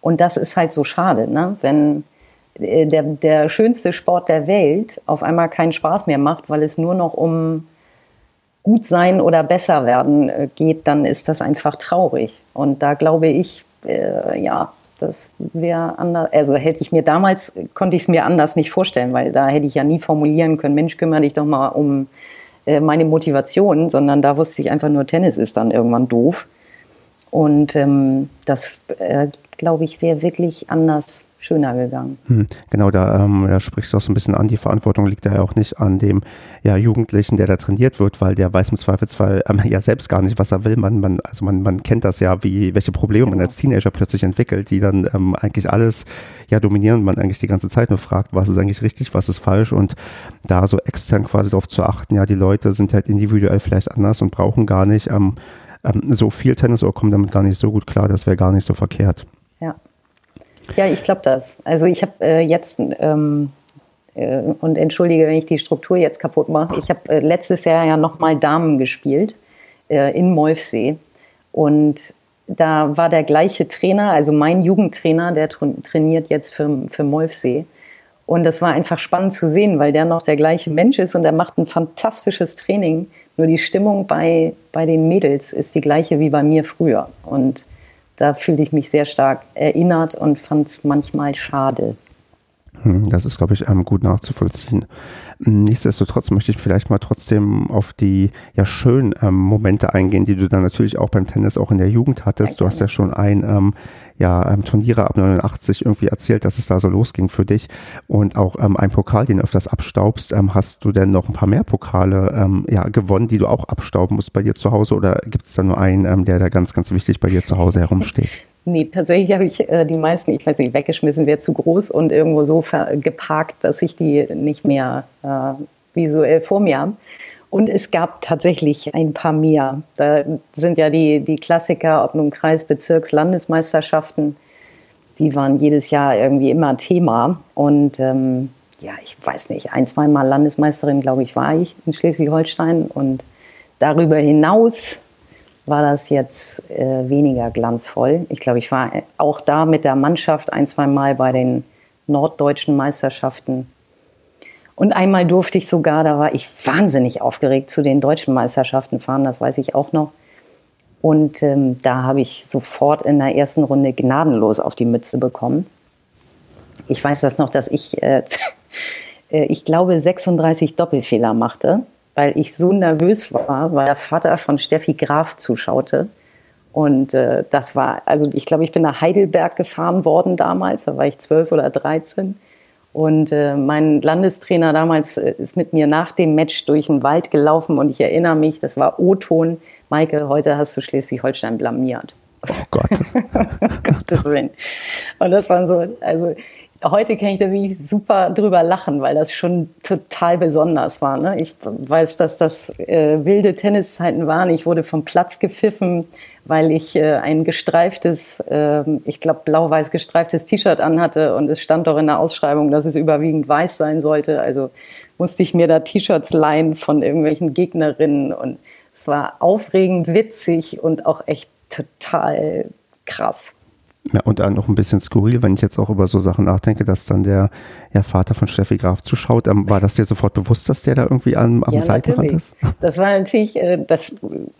Und das ist halt so schade, ne? wenn der, der schönste Sport der Welt auf einmal keinen Spaß mehr macht, weil es nur noch um gut sein oder besser werden äh, geht, dann ist das einfach traurig. Und da glaube ich, äh, ja, das wäre anders. Also hätte ich mir damals, konnte ich es mir anders nicht vorstellen, weil da hätte ich ja nie formulieren können, Mensch, kümmere dich doch mal um äh, meine Motivation, sondern da wusste ich einfach nur, Tennis ist dann irgendwann doof. Und ähm, das, äh, glaube ich, wäre wirklich anders schöner gegangen. Hm, genau, da, ähm, da sprichst du auch so ein bisschen an, die Verantwortung liegt da ja auch nicht an dem ja, Jugendlichen, der da trainiert wird, weil der weiß im Zweifelsfall ähm, ja selbst gar nicht, was er will. Man, man, also man, man kennt das ja, wie, welche Probleme genau. man als Teenager plötzlich entwickelt, die dann ähm, eigentlich alles ja dominieren und man eigentlich die ganze Zeit nur fragt, was ist eigentlich richtig, was ist falsch und da so extern quasi darauf zu achten, ja, die Leute sind halt individuell vielleicht anders und brauchen gar nicht ähm, ähm, so viel Tennis oder kommen damit gar nicht so gut klar, das wäre gar nicht so verkehrt. Ja. Ja, ich glaube das. Also ich habe äh, jetzt, ähm, äh, und entschuldige, wenn ich die Struktur jetzt kaputt mache, ich habe äh, letztes Jahr ja nochmal Damen gespielt äh, in Molfsee. Und da war der gleiche Trainer, also mein Jugendtrainer, der tra trainiert jetzt für, für Molfsee. Und das war einfach spannend zu sehen, weil der noch der gleiche Mensch ist und er macht ein fantastisches Training. Nur die Stimmung bei, bei den Mädels ist die gleiche wie bei mir früher. Und da fühlte ich mich sehr stark erinnert und fand es manchmal schade. Hm, das ist, glaube ich, ähm, gut nachzuvollziehen. Nichtsdestotrotz möchte ich vielleicht mal trotzdem auf die ja schönen ähm, Momente eingehen, die du dann natürlich auch beim Tennis auch in der Jugend hattest. Du hast ja schon ein ähm, ja, ähm, Turniere ab 89 irgendwie erzählt, dass es da so losging für dich und auch ähm, ein Pokal, den du öfters abstaubst. Ähm, hast du denn noch ein paar mehr Pokale ähm, ja, gewonnen, die du auch abstauben musst bei dir zu Hause oder gibt es da nur einen, ähm, der da ganz, ganz wichtig bei dir zu Hause herumsteht? Nee, tatsächlich habe ich äh, die meisten, ich weiß nicht, weggeschmissen, wäre zu groß und irgendwo so geparkt, dass ich die nicht mehr äh, visuell vor mir habe. Und es gab tatsächlich ein paar mehr. Da sind ja die, die Klassiker, ob nun Kreis, Bezirks, Landesmeisterschaften, die waren jedes Jahr irgendwie immer Thema. Und ähm, ja, ich weiß nicht, ein, zweimal Landesmeisterin, glaube ich, war ich in Schleswig-Holstein. Und darüber hinaus war das jetzt äh, weniger glanzvoll. Ich glaube, ich war auch da mit der Mannschaft ein, zwei Mal bei den norddeutschen Meisterschaften. Und einmal durfte ich sogar, da war ich wahnsinnig aufgeregt, zu den deutschen Meisterschaften fahren, das weiß ich auch noch. Und ähm, da habe ich sofort in der ersten Runde gnadenlos auf die Mütze bekommen. Ich weiß das noch, dass ich, äh, äh ich glaube, 36 Doppelfehler machte weil ich so nervös war, weil der Vater von Steffi Graf zuschaute. Und äh, das war, also ich glaube, ich bin nach Heidelberg gefahren worden damals, da war ich zwölf oder dreizehn. Und äh, mein Landestrainer damals äh, ist mit mir nach dem Match durch den Wald gelaufen und ich erinnere mich, das war O-Ton, Maike, heute hast du Schleswig-Holstein blamiert. Oh Gott. Gottes Willen. Und das war so, also heute kann ich da wirklich super drüber lachen, weil das schon total besonders war. Ne? Ich weiß, dass das äh, wilde Tenniszeiten waren. Ich wurde vom Platz gepfiffen, weil ich äh, ein gestreiftes, äh, ich glaube blau-weiß gestreiftes T-Shirt anhatte und es stand doch in der Ausschreibung, dass es überwiegend weiß sein sollte. Also musste ich mir da T-Shirts leihen von irgendwelchen Gegnerinnen und es war aufregend, witzig und auch echt total krass. Ja, und dann noch ein bisschen skurril, wenn ich jetzt auch über so Sachen nachdenke, dass dann der ja, Vater von Steffi Graf zuschaut. Ähm, war das dir sofort bewusst, dass der da irgendwie am, am ja, Seitenrand ist? Das war natürlich, äh, das,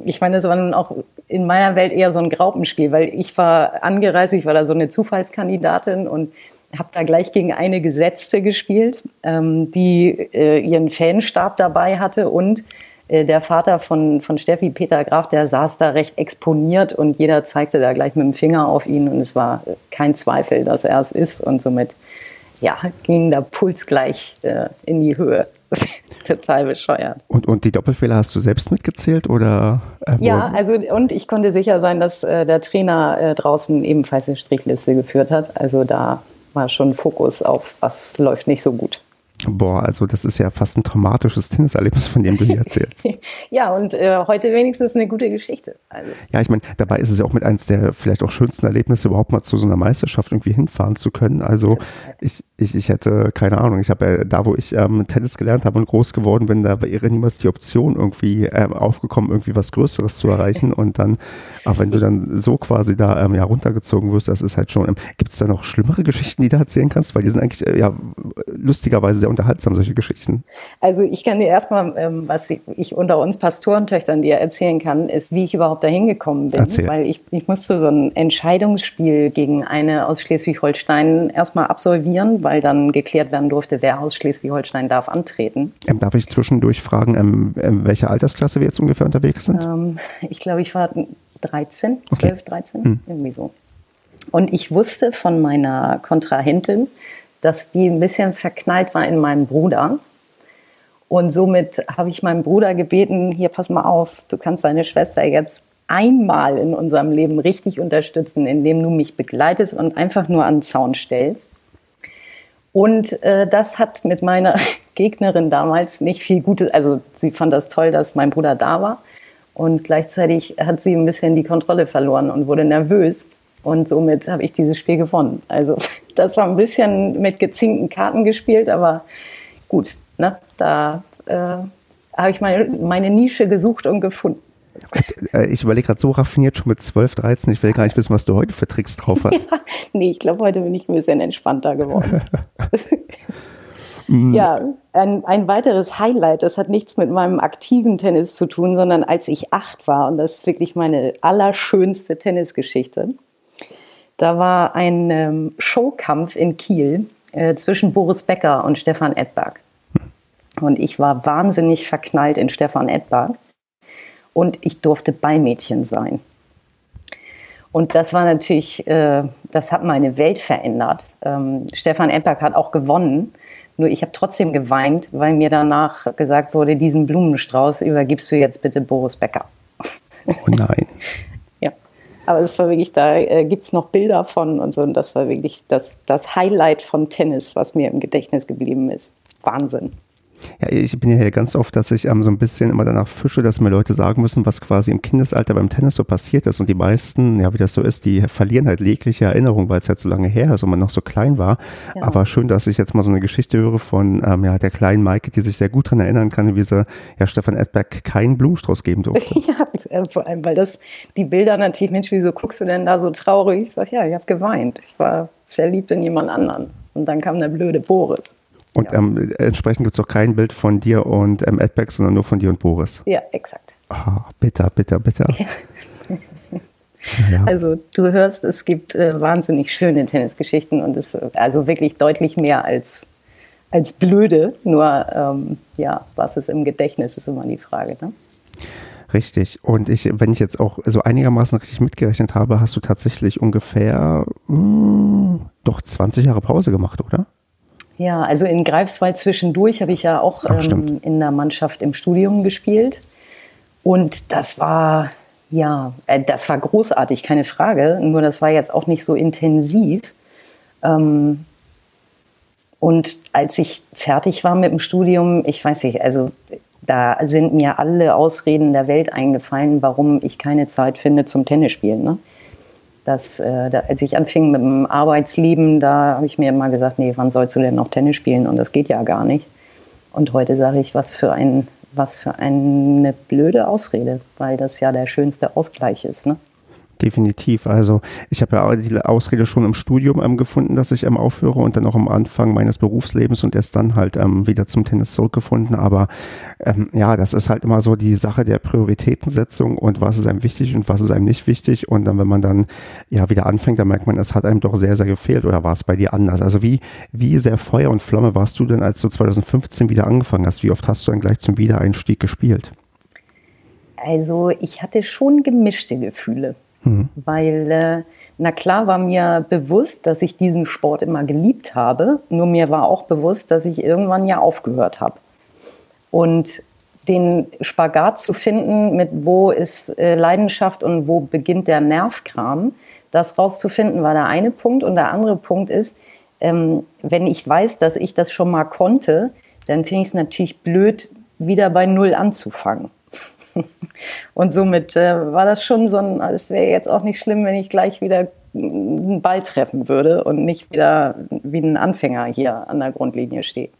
ich meine, das war dann auch in meiner Welt eher so ein Graupenspiel, weil ich war angereist, ich war da so eine Zufallskandidatin und habe da gleich gegen eine Gesetzte gespielt, ähm, die äh, ihren Fanstab dabei hatte und der Vater von, von Steffi, Peter Graf, der saß da recht exponiert und jeder zeigte da gleich mit dem Finger auf ihn und es war kein Zweifel, dass er es ist und somit ja, ging der Puls gleich äh, in die Höhe. Total bescheuert. Und, und die Doppelfehler hast du selbst mitgezählt oder? Äh, ja, also und ich konnte sicher sein, dass äh, der Trainer äh, draußen ebenfalls eine Strichliste geführt hat. Also da war schon Fokus auf, was läuft nicht so gut. Boah, also das ist ja fast ein traumatisches Tenniserlebnis, von dem du hier erzählst. ja, und äh, heute wenigstens eine gute Geschichte. Also. Ja, ich meine, dabei ist es ja auch mit eins der vielleicht auch schönsten Erlebnisse, überhaupt mal zu so einer Meisterschaft irgendwie hinfahren zu können. Also ich, ich, ich hätte, keine Ahnung, ich habe ja da, wo ich ähm, Tennis gelernt habe und groß geworden bin, da wäre niemals die Option irgendwie ähm, aufgekommen, irgendwie was Größeres zu erreichen. Und dann, aber wenn du dann so quasi da ähm, ja runtergezogen wirst, das ist halt schon, ähm, gibt es da noch schlimmere Geschichten, die du erzählen kannst? Weil die sind eigentlich äh, ja lustigerweise sehr unterhaltsam, solche Geschichten. Also ich kann dir erstmal, ähm, was ich unter uns Pastorentöchtern dir erzählen kann, ist, wie ich überhaupt dahin gekommen bin. Erzähl. Weil ich, ich musste so ein Entscheidungsspiel gegen eine aus Schleswig-Holstein erstmal absolvieren, weil dann geklärt werden durfte, wer aus Schleswig-Holstein darf antreten. Ähm, darf ich zwischendurch fragen, ähm, ähm welche Altersklasse wir jetzt ungefähr unterwegs sind? Ähm, ich glaube, ich war 13, 12, okay. 13, hm. irgendwie so. Und ich wusste von meiner Kontrahentin, dass die ein bisschen verknallt war in meinen Bruder. Und somit habe ich meinem Bruder gebeten, hier pass mal auf, du kannst deine Schwester jetzt einmal in unserem Leben richtig unterstützen, indem du mich begleitest und einfach nur an den Zaun stellst. Und äh, das hat mit meiner Gegnerin damals nicht viel Gutes, also sie fand das toll, dass mein Bruder da war. Und gleichzeitig hat sie ein bisschen die Kontrolle verloren und wurde nervös. Und somit habe ich dieses Spiel gewonnen. Also das war ein bisschen mit gezinkten Karten gespielt, aber gut, ne, da äh, habe ich meine, meine Nische gesucht und gefunden. Äh, ich überlege gerade so raffiniert schon mit 12, 13. Ich will gar nicht wissen, was du heute für Tricks drauf hast. Ja, nee, ich glaube, heute bin ich ein bisschen entspannter geworden. Mhm. Ja, ein, ein weiteres Highlight, das hat nichts mit meinem aktiven Tennis zu tun, sondern als ich acht war, und das ist wirklich meine allerschönste Tennisgeschichte, da war ein ähm, Showkampf in Kiel äh, zwischen Boris Becker und Stefan Edberg. Und ich war wahnsinnig verknallt in Stefan Edberg und ich durfte Beimädchen sein. Und das war natürlich, äh, das hat meine Welt verändert. Ähm, Stefan Edberg hat auch gewonnen. Nur ich habe trotzdem geweint, weil mir danach gesagt wurde, diesen Blumenstrauß übergibst du jetzt bitte Boris Becker. Oh nein. ja, aber das war wirklich, da äh, gibt es noch Bilder von und so. Und das war wirklich das, das Highlight von Tennis, was mir im Gedächtnis geblieben ist. Wahnsinn. Ja, ich bin ja hier ganz oft, dass ich ähm, so ein bisschen immer danach fische, dass mir Leute sagen müssen, was quasi im Kindesalter beim Tennis so passiert ist. Und die meisten, ja, wie das so ist, die verlieren halt jegliche Erinnerung, weil es halt so lange her ist und man noch so klein war. Ja. Aber schön, dass ich jetzt mal so eine Geschichte höre von ähm, ja, der kleinen Maike, die sich sehr gut daran erinnern kann, wie sie ja, Stefan Edberg keinen Blumenstrauß geben durfte. ja, äh, vor allem, weil das die Bilder natürlich, Mensch, wieso guckst du denn da so traurig? Ich sage, ja, ich habe geweint. Ich war verliebt in jemand anderen. Und dann kam der blöde Boris. Und ja. ähm, entsprechend gibt es auch kein Bild von dir und ähm, Edbeck, sondern nur von dir und Boris. Ja, exakt. Ah, bitter, bitter, bitter. Ja. Ja. Also du hörst, es gibt äh, wahnsinnig schöne Tennisgeschichten und es also wirklich deutlich mehr als, als blöde. Nur ähm, ja, was ist im Gedächtnis, ist immer die Frage. Ne? Richtig. Und ich, wenn ich jetzt auch so einigermaßen richtig mitgerechnet habe, hast du tatsächlich ungefähr mh, hm, doch 20 Jahre Pause gemacht, oder? Ja, also in Greifswald zwischendurch habe ich ja auch Ach, ähm, in der Mannschaft im Studium gespielt. Und das war, ja, äh, das war großartig, keine Frage. Nur das war jetzt auch nicht so intensiv. Ähm, und als ich fertig war mit dem Studium, ich weiß nicht, also da sind mir alle Ausreden der Welt eingefallen, warum ich keine Zeit finde zum Tennisspielen. Ne? Dass, äh, da, als ich anfing mit dem Arbeitsleben, da habe ich mir immer gesagt, nee, wann sollst du denn noch Tennis spielen? Und das geht ja gar nicht. Und heute sage ich, was für, ein, was für eine blöde Ausrede, weil das ja der schönste Ausgleich ist. Ne? Definitiv. Also ich habe ja die Ausrede schon im Studium ähm, gefunden, dass ich ähm, aufhöre und dann auch am Anfang meines Berufslebens und erst dann halt ähm, wieder zum Tennis zurückgefunden. Aber ähm, ja, das ist halt immer so die Sache der Prioritätensetzung und was ist einem wichtig und was ist einem nicht wichtig. Und dann, wenn man dann ja wieder anfängt, dann merkt man, es hat einem doch sehr, sehr gefehlt oder war es bei dir anders? Also wie, wie sehr Feuer und Flamme warst du denn, als du 2015 wieder angefangen hast? Wie oft hast du dann gleich zum Wiedereinstieg gespielt? Also ich hatte schon gemischte Gefühle. Mhm. Weil, äh, na klar war mir bewusst, dass ich diesen Sport immer geliebt habe, nur mir war auch bewusst, dass ich irgendwann ja aufgehört habe. Und den Spagat zu finden, mit wo ist äh, Leidenschaft und wo beginnt der Nervkram, das rauszufinden, war der eine Punkt. Und der andere Punkt ist, ähm, wenn ich weiß, dass ich das schon mal konnte, dann finde ich es natürlich blöd, wieder bei Null anzufangen. Und somit äh, war das schon so ein, es wäre jetzt auch nicht schlimm, wenn ich gleich wieder einen Ball treffen würde und nicht wieder wie ein Anfänger hier an der Grundlinie stehe.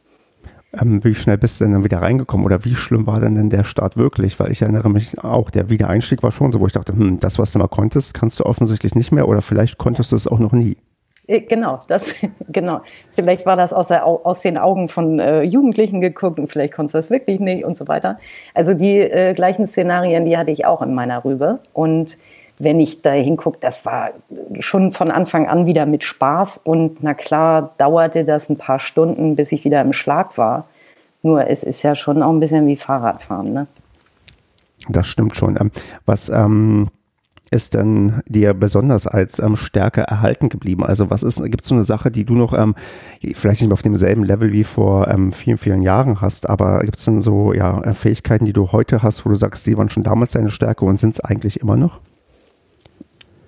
Ähm, wie schnell bist du denn dann wieder reingekommen oder wie schlimm war denn, denn der Start wirklich? Weil ich erinnere mich auch, der Wiedereinstieg war schon so, wo ich dachte, hm, das, was du mal konntest, kannst du offensichtlich nicht mehr oder vielleicht konntest du es auch noch nie. Äh, genau, das, genau. Vielleicht war das aus, der, aus den Augen von äh, Jugendlichen geguckt und vielleicht konntest du das wirklich nicht und so weiter. Also die äh, gleichen Szenarien, die hatte ich auch in meiner Rübe. Und wenn ich da hingucke, das war schon von Anfang an wieder mit Spaß. Und na klar, dauerte das ein paar Stunden, bis ich wieder im Schlag war. Nur es ist ja schon auch ein bisschen wie Fahrradfahren, ne? Das stimmt schon. Ähm, was ähm ist denn dir besonders als ähm, Stärke erhalten geblieben? Also was ist, gibt es so eine Sache, die du noch ähm, vielleicht nicht mehr auf demselben Level wie vor ähm, vielen, vielen Jahren hast, aber gibt es denn so ja, Fähigkeiten, die du heute hast, wo du sagst, die waren schon damals deine Stärke und sind es eigentlich immer noch?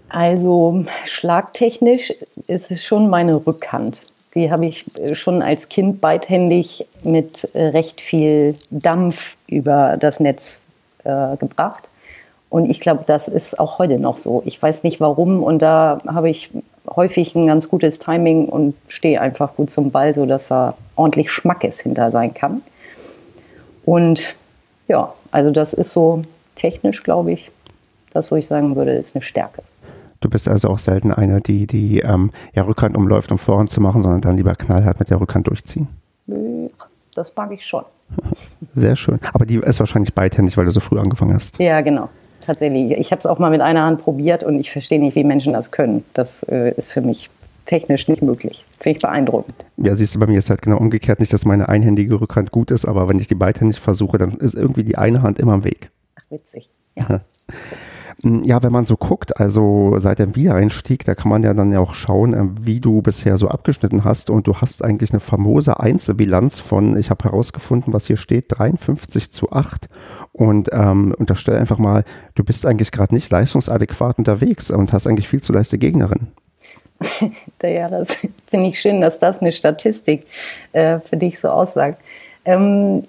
Also schlagtechnisch ist es schon meine Rückhand. Die habe ich äh, schon als Kind beidhändig mit äh, recht viel Dampf über das Netz äh, gebracht. Und ich glaube, das ist auch heute noch so. Ich weiß nicht warum. Und da habe ich häufig ein ganz gutes Timing und stehe einfach gut zum Ball, sodass da ordentlich Schmackes hinter sein kann. Und ja, also das ist so technisch, glaube ich, das, wo ich sagen würde, ist eine Stärke. Du bist also auch selten einer, die die ähm, ja, Rückhand umläuft, um Vorhand zu machen, sondern dann lieber knallhart mit der Rückhand durchziehen. das mag ich schon. Sehr schön. Aber die ist wahrscheinlich beidhändig, weil du so früh angefangen hast. Ja, genau. Tatsächlich. Ich habe es auch mal mit einer Hand probiert und ich verstehe nicht, wie Menschen das können. Das äh, ist für mich technisch nicht möglich. Finde ich beeindruckend. Ja, siehst du, bei mir ist halt genau umgekehrt. Nicht, dass meine einhändige Rückhand gut ist, aber wenn ich die beidhändig versuche, dann ist irgendwie die eine Hand immer im Weg. Ach, witzig. Ja. Ja, wenn man so guckt, also seit dem Wiedereinstieg, da kann man ja dann ja auch schauen, äh, wie du bisher so abgeschnitten hast. Und du hast eigentlich eine famose Einzelbilanz von, ich habe herausgefunden, was hier steht, 53 zu 8. Und ähm, unterstell einfach mal, du bist eigentlich gerade nicht leistungsadäquat unterwegs und hast eigentlich viel zu leichte Gegnerin. ja, das finde ich schön, dass das eine Statistik äh, für dich so aussagt. Ähm,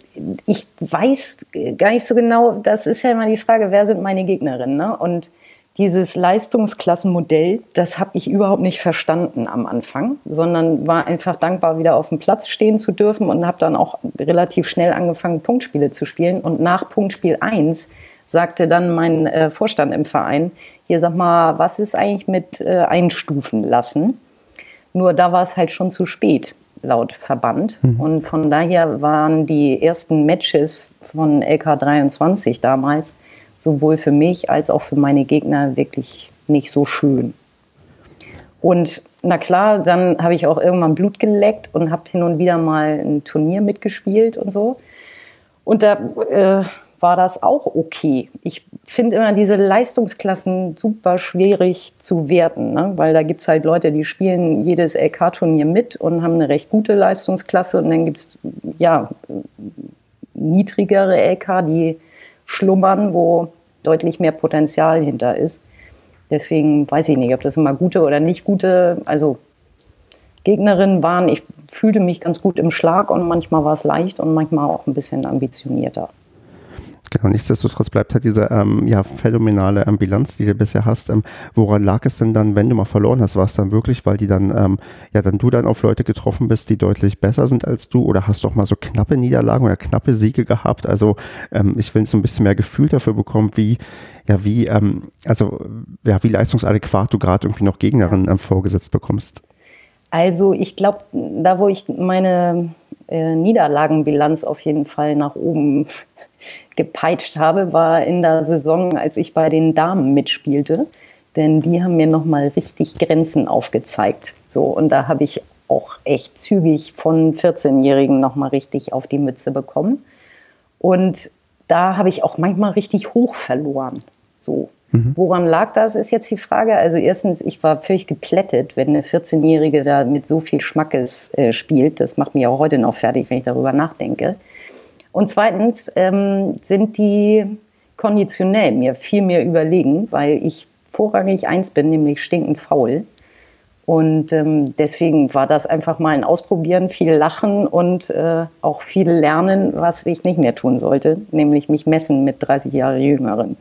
ich weiß gar nicht so genau, das ist ja immer die Frage, wer sind meine Gegnerinnen? Ne? Und dieses Leistungsklassenmodell, das habe ich überhaupt nicht verstanden am Anfang, sondern war einfach dankbar, wieder auf dem Platz stehen zu dürfen und habe dann auch relativ schnell angefangen, Punktspiele zu spielen. Und nach Punktspiel 1 sagte dann mein äh, Vorstand im Verein, hier sag mal, was ist eigentlich mit äh, Einstufen lassen? Nur da war es halt schon zu spät laut Verband. Mhm. Und von daher waren die ersten Matches von LK23 damals sowohl für mich als auch für meine Gegner wirklich nicht so schön. Und na klar, dann habe ich auch irgendwann Blut geleckt und habe hin und wieder mal ein Turnier mitgespielt und so. Und da äh, war das auch okay. Ich finde immer diese Leistungsklassen super schwierig zu werten, ne? weil da gibt es halt Leute, die spielen jedes LK-Turnier mit und haben eine recht gute Leistungsklasse und dann gibt es ja niedrigere LK, die schlummern, wo deutlich mehr Potenzial hinter ist. Deswegen weiß ich nicht, ob das immer gute oder nicht gute, also Gegnerinnen waren. Ich fühlte mich ganz gut im Schlag und manchmal war es leicht und manchmal auch ein bisschen ambitionierter. Genau, nichtsdestotrotz bleibt halt diese ähm, ja, phänomenale ähm, Bilanz, die du bisher hast. Ähm, woran lag es denn dann, wenn du mal verloren hast? War es dann wirklich, weil die dann, ähm, ja, dann du dann auf Leute getroffen bist, die deutlich besser sind als du? Oder hast du auch mal so knappe Niederlagen oder knappe Siege gehabt? Also ähm, ich will so ein bisschen mehr Gefühl dafür bekommen, wie, ja, wie, ähm, also, ja, wie leistungsadäquat du gerade irgendwie noch Gegnerinnen ähm, vorgesetzt bekommst. Also ich glaube, da wo ich meine äh, Niederlagenbilanz auf jeden Fall nach oben gepeitscht habe, war in der Saison, als ich bei den Damen mitspielte. Denn die haben mir nochmal richtig Grenzen aufgezeigt. So, und da habe ich auch echt zügig von 14-Jährigen nochmal richtig auf die Mütze bekommen. Und da habe ich auch manchmal richtig hoch verloren. So. Mhm. Woran lag das, ist jetzt die Frage. Also erstens, ich war völlig geplättet, wenn eine 14-Jährige da mit so viel Schmackes äh, spielt. Das macht mich auch heute noch fertig, wenn ich darüber nachdenke. Und zweitens ähm, sind die konditionell mir viel mehr überlegen, weil ich vorrangig eins bin, nämlich stinkend faul. Und ähm, deswegen war das einfach mal ein Ausprobieren, viel Lachen und äh, auch viel Lernen, was ich nicht mehr tun sollte, nämlich mich messen mit 30 Jahre Jüngeren.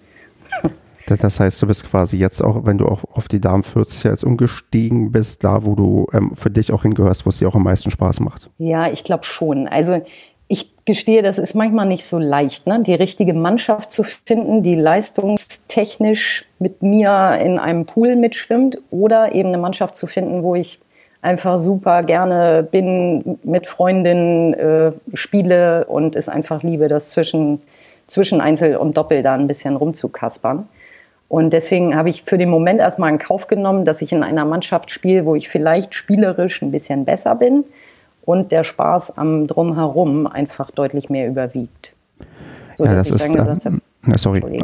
Das heißt, du bist quasi jetzt auch, wenn du auch auf die Damen 40 jetzt umgestiegen bist, da wo du ähm, für dich auch hingehörst, wo es dir auch am meisten Spaß macht. Ja, ich glaube schon. Also ich gestehe, das ist manchmal nicht so leicht, ne? die richtige Mannschaft zu finden, die leistungstechnisch mit mir in einem Pool mitschwimmt oder eben eine Mannschaft zu finden, wo ich einfach super gerne bin, mit Freundinnen äh, spiele und es einfach liebe, das zwischen, zwischen Einzel und Doppel da ein bisschen rumzukaspern. Und deswegen habe ich für den Moment erstmal in Kauf genommen, dass ich in einer Mannschaft spiele, wo ich vielleicht spielerisch ein bisschen besser bin und der Spaß am Drumherum einfach deutlich mehr überwiegt. So, ja, das ich ist, dann gesagt ähm, habe, sorry.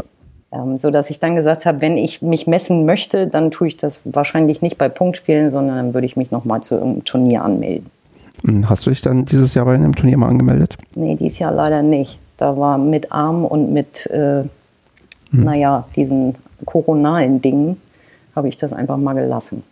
Ähm, so dass ich dann gesagt habe, wenn ich mich messen möchte, dann tue ich das wahrscheinlich nicht bei Punktspielen, sondern dann würde ich mich nochmal zu irgendeinem Turnier anmelden. Hm, hast du dich dann dieses Jahr bei einem Turnier mal angemeldet? Nee, dieses Jahr leider nicht. Da war mit Arm und mit, äh, hm. naja, diesen koronalen Dingen, habe ich das einfach mal gelassen.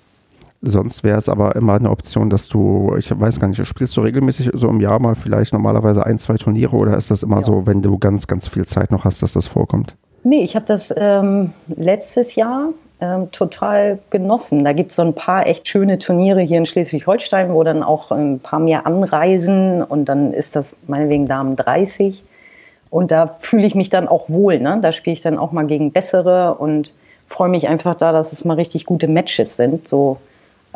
Sonst wäre es aber immer eine Option, dass du, ich weiß gar nicht, spielst du regelmäßig so im Jahr mal vielleicht normalerweise ein, zwei Turniere oder ist das immer ja. so, wenn du ganz, ganz viel Zeit noch hast, dass das vorkommt? Nee, ich habe das ähm, letztes Jahr ähm, total genossen. Da gibt es so ein paar echt schöne Turniere hier in Schleswig-Holstein, wo dann auch ein paar mehr anreisen und dann ist das meinetwegen Damen 30. Und da fühle ich mich dann auch wohl. Ne? Da spiele ich dann auch mal gegen bessere und freue mich einfach da, dass es mal richtig gute Matches sind. So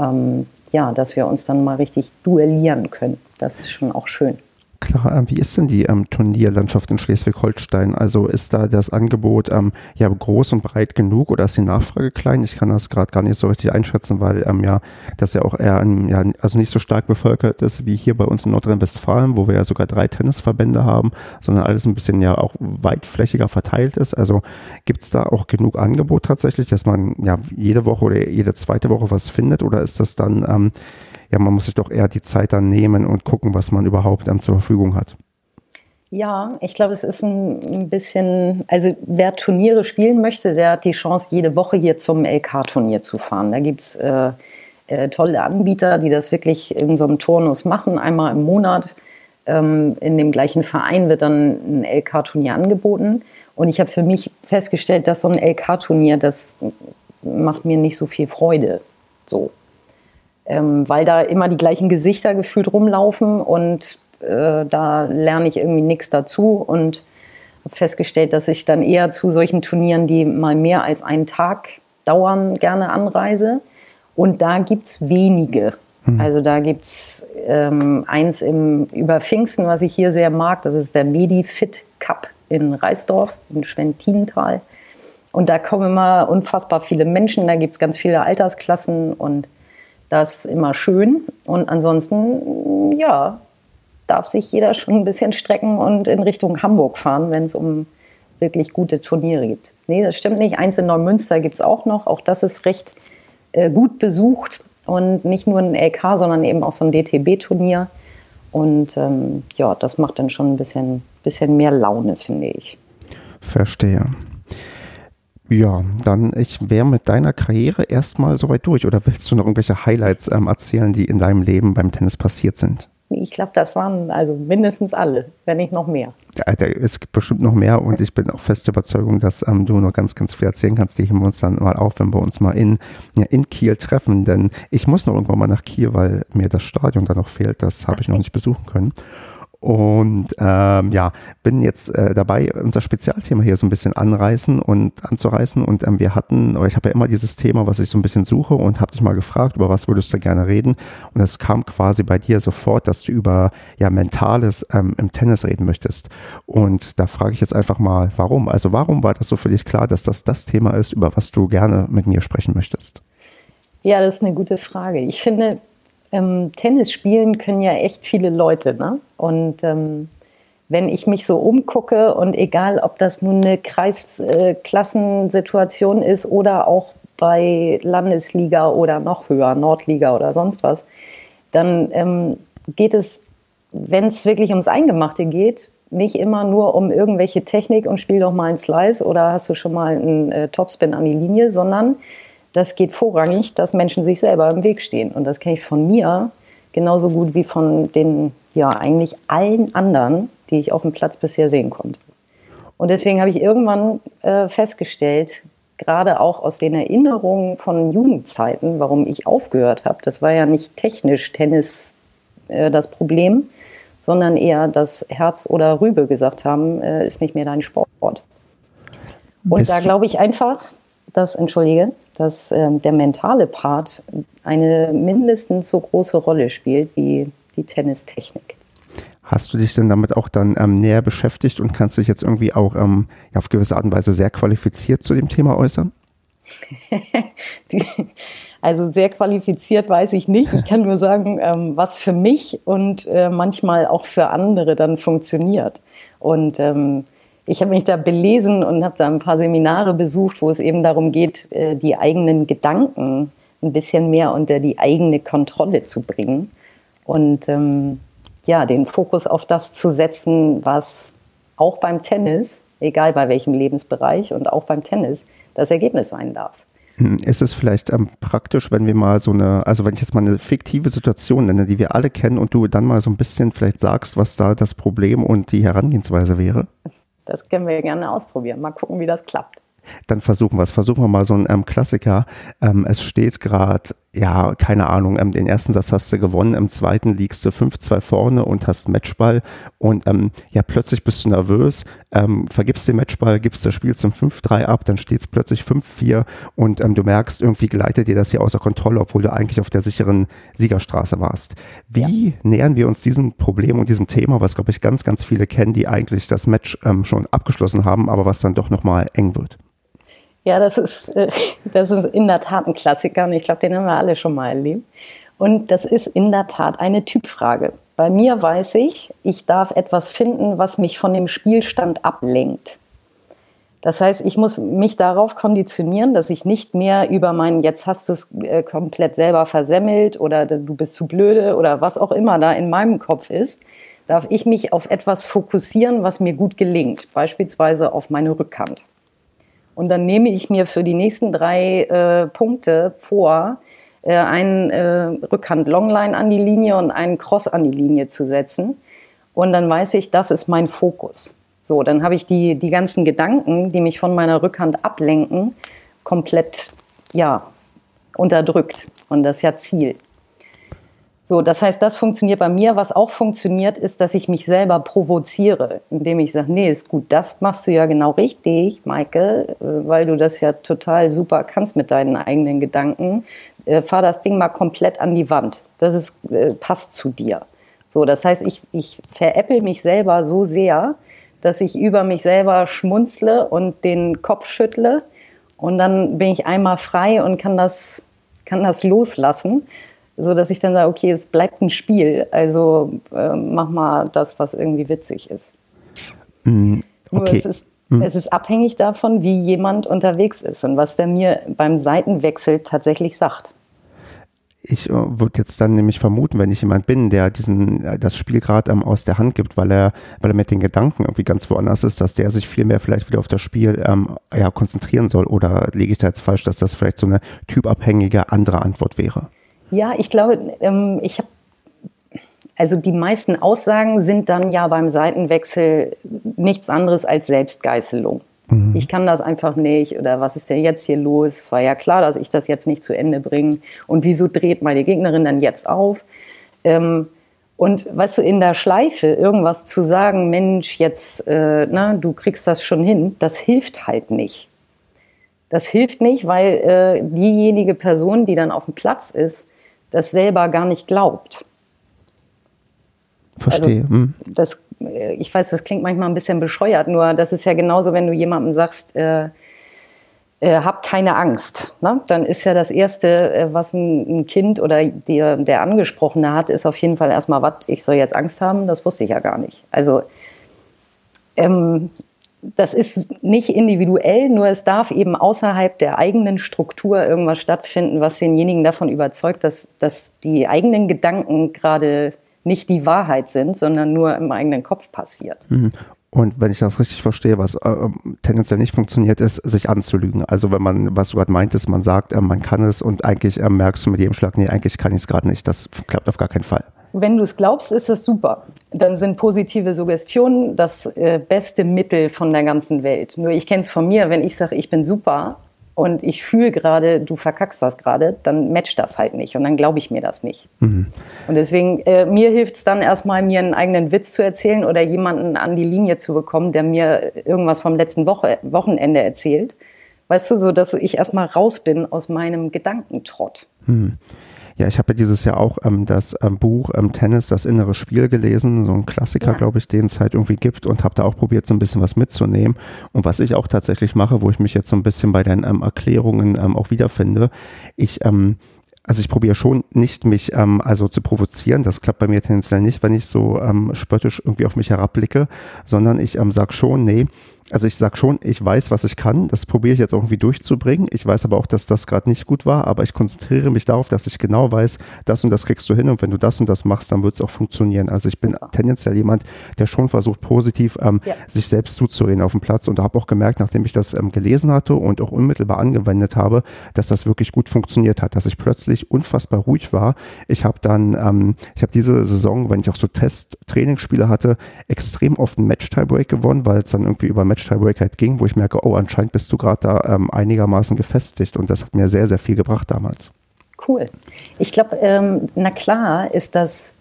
ähm, ja, dass wir uns dann mal richtig duellieren können. Das ist schon auch schön. Klar, äh, wie ist denn die ähm, Turnierlandschaft in Schleswig-Holstein? Also ist da das Angebot ähm, ja groß und breit genug oder ist die Nachfrage klein? Ich kann das gerade gar nicht so richtig einschätzen, weil ähm, ja das ja auch eher ein, ja, also nicht so stark bevölkert ist wie hier bei uns in Nordrhein-Westfalen, wo wir ja sogar drei Tennisverbände haben, sondern alles ein bisschen ja auch weitflächiger verteilt ist. Also gibt es da auch genug Angebot tatsächlich, dass man ja jede Woche oder jede zweite Woche was findet oder ist das dann ähm, ja, man muss sich doch eher die Zeit dann nehmen und gucken, was man überhaupt dann zur Verfügung hat. Ja, ich glaube, es ist ein bisschen, also wer Turniere spielen möchte, der hat die Chance, jede Woche hier zum LK-Turnier zu fahren. Da gibt es äh, äh, tolle Anbieter, die das wirklich in so einem Turnus machen, einmal im Monat. Ähm, in dem gleichen Verein wird dann ein LK-Turnier angeboten. Und ich habe für mich festgestellt, dass so ein LK-Turnier, das macht mir nicht so viel Freude. So ähm, weil da immer die gleichen Gesichter gefühlt rumlaufen und äh, da lerne ich irgendwie nichts dazu und habe festgestellt, dass ich dann eher zu solchen Turnieren, die mal mehr als einen Tag dauern, gerne anreise. Und da gibt es wenige. Mhm. Also da gibt es ähm, eins im, über Pfingsten, was ich hier sehr mag, das ist der Medifit Cup in Reisdorf, in Schwentinental. Und da kommen immer unfassbar viele Menschen, da gibt es ganz viele Altersklassen und das ist immer schön. Und ansonsten, ja, darf sich jeder schon ein bisschen strecken und in Richtung Hamburg fahren, wenn es um wirklich gute Turniere geht. Nee, das stimmt nicht. Eins in Neumünster gibt es auch noch. Auch das ist recht äh, gut besucht. Und nicht nur ein LK, sondern eben auch so ein DTB-Turnier. Und ähm, ja, das macht dann schon ein bisschen, bisschen mehr Laune, finde ich. Verstehe. Ja, dann ich wäre mit deiner Karriere erstmal soweit durch. Oder willst du noch irgendwelche Highlights ähm, erzählen, die in deinem Leben beim Tennis passiert sind? Ich glaube, das waren also mindestens alle, wenn nicht noch mehr. Ja, es gibt bestimmt noch mehr und ich bin auch fest Überzeugung, dass ähm, du noch ganz, ganz viel erzählen kannst. Die heben wir uns dann mal auf, wenn wir uns mal in, ja, in Kiel treffen. Denn ich muss noch irgendwann mal nach Kiel, weil mir das Stadion da noch fehlt. Das habe ich noch nicht besuchen können. Und ähm, ja, bin jetzt äh, dabei, unser Spezialthema hier so ein bisschen anreißen und anzureißen. Und ähm, wir hatten, oder ich habe ja immer dieses Thema, was ich so ein bisschen suche und habe dich mal gefragt, über was würdest du gerne reden? Und es kam quasi bei dir sofort, dass du über ja Mentales ähm, im Tennis reden möchtest. Und da frage ich jetzt einfach mal, warum? Also warum war das so für dich klar, dass das das Thema ist, über was du gerne mit mir sprechen möchtest? Ja, das ist eine gute Frage. Ich finde, ähm, Tennis spielen können ja echt viele Leute. Ne? Und ähm, wenn ich mich so umgucke und egal, ob das nun eine Kreisklassensituation ist oder auch bei Landesliga oder noch höher, Nordliga oder sonst was, dann ähm, geht es, wenn es wirklich ums Eingemachte geht, nicht immer nur um irgendwelche Technik und spiel doch mal einen Slice oder hast du schon mal einen äh, Topspin an die Linie, sondern das geht vorrangig, dass Menschen sich selber im Weg stehen. Und das kenne ich von mir genauso gut wie von den, ja, eigentlich allen anderen, die ich auf dem Platz bisher sehen konnte. Und deswegen habe ich irgendwann äh, festgestellt, gerade auch aus den Erinnerungen von Jugendzeiten, warum ich aufgehört habe, das war ja nicht technisch Tennis äh, das Problem, sondern eher, dass Herz oder Rübe gesagt haben, äh, ist nicht mehr dein Sport. Und Bist da glaube ich einfach, dass, entschuldige, dass äh, der mentale Part eine mindestens so große Rolle spielt wie die Tennistechnik. Hast du dich denn damit auch dann ähm, näher beschäftigt und kannst dich jetzt irgendwie auch ähm, ja, auf gewisse Art und Weise sehr qualifiziert zu dem Thema äußern? die, also sehr qualifiziert weiß ich nicht. Ich kann nur sagen, ähm, was für mich und äh, manchmal auch für andere dann funktioniert. Und ähm, ich habe mich da belesen und habe da ein paar Seminare besucht, wo es eben darum geht, äh, die eigenen Gedanken ein bisschen mehr unter die eigene Kontrolle zu bringen und ähm, ja, den Fokus auf das zu setzen, was auch beim Tennis, egal bei welchem Lebensbereich und auch beim Tennis, das Ergebnis sein darf. Hm, ist es vielleicht ähm, praktisch, wenn wir mal so eine, also wenn ich jetzt mal eine fiktive Situation nenne, die wir alle kennen und du dann mal so ein bisschen vielleicht sagst, was da das Problem und die Herangehensweise wäre? Das können wir gerne ausprobieren. Mal gucken, wie das klappt. Dann versuchen wir es. Versuchen wir mal so einen ähm, Klassiker. Ähm, es steht gerade ja, keine Ahnung, ähm, den ersten Satz hast du gewonnen, im zweiten liegst du 5-2 vorne und hast Matchball und ähm, ja, plötzlich bist du nervös, ähm, vergibst den Matchball, gibst das Spiel zum 5-3 ab, dann steht es plötzlich 5-4 und ähm, du merkst, irgendwie gleitet dir das hier außer Kontrolle, obwohl du eigentlich auf der sicheren Siegerstraße warst. Wie ja. nähern wir uns diesem Problem und diesem Thema, was, glaube ich, ganz, ganz viele kennen, die eigentlich das Match ähm, schon abgeschlossen haben, aber was dann doch nochmal eng wird? Ja, das ist, äh, das ist in der Tat ein Klassiker und ich glaube, den haben wir alle schon mal erlebt. Und das ist in der Tat eine Typfrage. Bei mir weiß ich, ich darf etwas finden, was mich von dem Spielstand ablenkt. Das heißt, ich muss mich darauf konditionieren, dass ich nicht mehr über meinen, jetzt hast du es äh, komplett selber versemmelt oder du bist zu blöde oder was auch immer da in meinem Kopf ist, darf ich mich auf etwas fokussieren, was mir gut gelingt, beispielsweise auf meine Rückhand. Und dann nehme ich mir für die nächsten drei äh, Punkte vor, äh, einen äh, Rückhand Longline an die Linie und einen Cross an die Linie zu setzen. Und dann weiß ich, das ist mein Fokus. So, dann habe ich die, die ganzen Gedanken, die mich von meiner Rückhand ablenken, komplett, ja, unterdrückt. Und das ist ja Ziel. So, das heißt, das funktioniert bei mir. Was auch funktioniert, ist, dass ich mich selber provoziere, indem ich sage, nee, ist gut, das machst du ja genau richtig, Maike, äh, weil du das ja total super kannst mit deinen eigenen Gedanken. Äh, fahr das Ding mal komplett an die Wand. Das ist, äh, passt zu dir. So, das heißt, ich, ich veräpple mich selber so sehr, dass ich über mich selber schmunzle und den Kopf schüttle. Und dann bin ich einmal frei und kann das, kann das loslassen so dass ich dann sage, okay, es bleibt ein Spiel, also äh, mach mal das, was irgendwie witzig ist. Mm, okay. Nur es ist, mm. es ist abhängig davon, wie jemand unterwegs ist und was der mir beim Seitenwechsel tatsächlich sagt. Ich äh, würde jetzt dann nämlich vermuten, wenn ich jemand bin, der diesen äh, das Spiel gerade ähm, aus der Hand gibt, weil er, weil er mit den Gedanken irgendwie ganz woanders ist, dass der sich viel mehr vielleicht wieder auf das Spiel ähm, ja, konzentrieren soll. Oder lege ich da jetzt falsch, dass das vielleicht so eine typabhängige andere Antwort wäre? Ja, ich glaube, ähm, ich habe also die meisten Aussagen sind dann ja beim Seitenwechsel nichts anderes als Selbstgeißelung. Mhm. Ich kann das einfach nicht oder was ist denn jetzt hier los? Es war ja klar, dass ich das jetzt nicht zu Ende bringe. Und wieso dreht meine Gegnerin dann jetzt auf? Ähm, und weißt du, in der Schleife irgendwas zu sagen, Mensch, jetzt, äh, na, du kriegst das schon hin, das hilft halt nicht. Das hilft nicht, weil äh, diejenige Person, die dann auf dem Platz ist, das selber gar nicht glaubt. Verstehe. Also, das, ich weiß, das klingt manchmal ein bisschen bescheuert, nur das ist ja genauso, wenn du jemandem sagst, äh, äh, hab keine Angst. Ne? Dann ist ja das Erste, äh, was ein, ein Kind oder die, der Angesprochene hat, ist auf jeden Fall erstmal, was, ich soll jetzt Angst haben, das wusste ich ja gar nicht. Also ähm, das ist nicht individuell, nur es darf eben außerhalb der eigenen Struktur irgendwas stattfinden, was denjenigen davon überzeugt, dass, dass die eigenen Gedanken gerade nicht die Wahrheit sind, sondern nur im eigenen Kopf passiert. Und wenn ich das richtig verstehe, was äh, tendenziell nicht funktioniert, ist, sich anzulügen. Also wenn man, was du gerade meintest, man sagt, äh, man kann es und eigentlich äh, merkst du mit jedem Schlag, nee, eigentlich kann ich es gerade nicht. Das klappt auf gar keinen Fall. Wenn du es glaubst, ist das super. Dann sind positive Suggestionen das äh, beste Mittel von der ganzen Welt. Nur ich kenne es von mir, wenn ich sage, ich bin super und ich fühle gerade, du verkackst das gerade, dann matcht das halt nicht und dann glaube ich mir das nicht. Mhm. Und deswegen, äh, mir hilft es dann erstmal, mir einen eigenen Witz zu erzählen oder jemanden an die Linie zu bekommen, der mir irgendwas vom letzten Woche, Wochenende erzählt. Weißt du, so dass ich erstmal raus bin aus meinem Gedankentrott. Mhm. Ja, ich habe ja dieses Jahr auch ähm, das ähm, Buch ähm, Tennis, das innere Spiel gelesen, so ein Klassiker, ja. glaube ich, den es halt irgendwie gibt und habe da auch probiert, so ein bisschen was mitzunehmen. Und was ich auch tatsächlich mache, wo ich mich jetzt so ein bisschen bei deinen ähm, Erklärungen ähm, auch wiederfinde, ich ähm, also ich probiere schon nicht mich ähm, also zu provozieren, das klappt bei mir tendenziell nicht, wenn ich so ähm, spöttisch irgendwie auf mich herabblicke, sondern ich ähm, sag schon, nee, also ich sag schon, ich weiß, was ich kann. Das probiere ich jetzt irgendwie durchzubringen. Ich weiß aber auch, dass das gerade nicht gut war, aber ich konzentriere mich darauf, dass ich genau weiß, das und das kriegst du hin und wenn du das und das machst, dann wird es auch funktionieren. Also ich Super. bin tendenziell jemand, der schon versucht, positiv ähm, ja. sich selbst zuzureden auf dem Platz und habe auch gemerkt, nachdem ich das ähm, gelesen hatte und auch unmittelbar angewendet habe, dass das wirklich gut funktioniert hat, dass ich plötzlich unfassbar ruhig war. Ich habe dann, ähm, ich habe diese Saison, wenn ich auch so Test-Trainingsspiele hatte, extrem oft einen Match-Tiebreak gewonnen, weil es dann irgendwie über Match-Tiebreak halt ging, wo ich merke, oh, anscheinend bist du gerade da ähm, einigermaßen gefestigt und das hat mir sehr, sehr viel gebracht damals. Cool. Ich glaube, ähm, na klar ist das,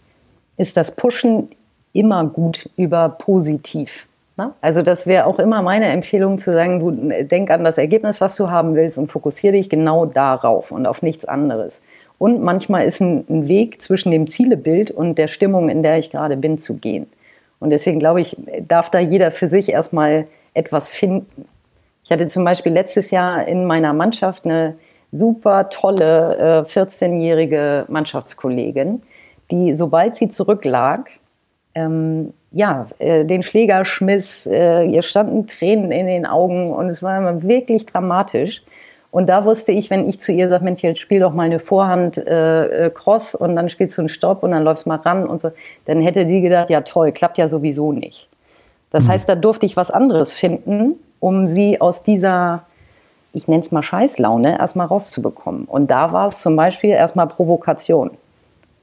ist das Pushen immer gut über positiv. Ne? Also das wäre auch immer meine Empfehlung zu sagen, du denk an das Ergebnis, was du haben willst und fokussiere dich genau darauf und auf nichts anderes. Und manchmal ist ein, ein Weg zwischen dem Zielebild und der Stimmung, in der ich gerade bin, zu gehen. Und deswegen glaube ich, darf da jeder für sich erstmal etwas finden. Ich hatte zum Beispiel letztes Jahr in meiner Mannschaft eine super tolle äh, 14-jährige Mannschaftskollegin, die, sobald sie zurücklag, ähm, ja, äh, den Schläger schmiss, äh, ihr standen Tränen in den Augen und es war wirklich dramatisch. Und da wusste ich, wenn ich zu ihr sage, Mensch, jetzt spiel doch mal eine Vorhand äh, äh, Cross und dann spielst du einen Stopp und dann läufst mal ran und so, dann hätte die gedacht, ja toll, klappt ja sowieso nicht. Das mhm. heißt, da durfte ich was anderes finden, um sie aus dieser, ich nenne es mal Scheißlaune, erstmal rauszubekommen. Und da war es zum Beispiel erstmal Provokation.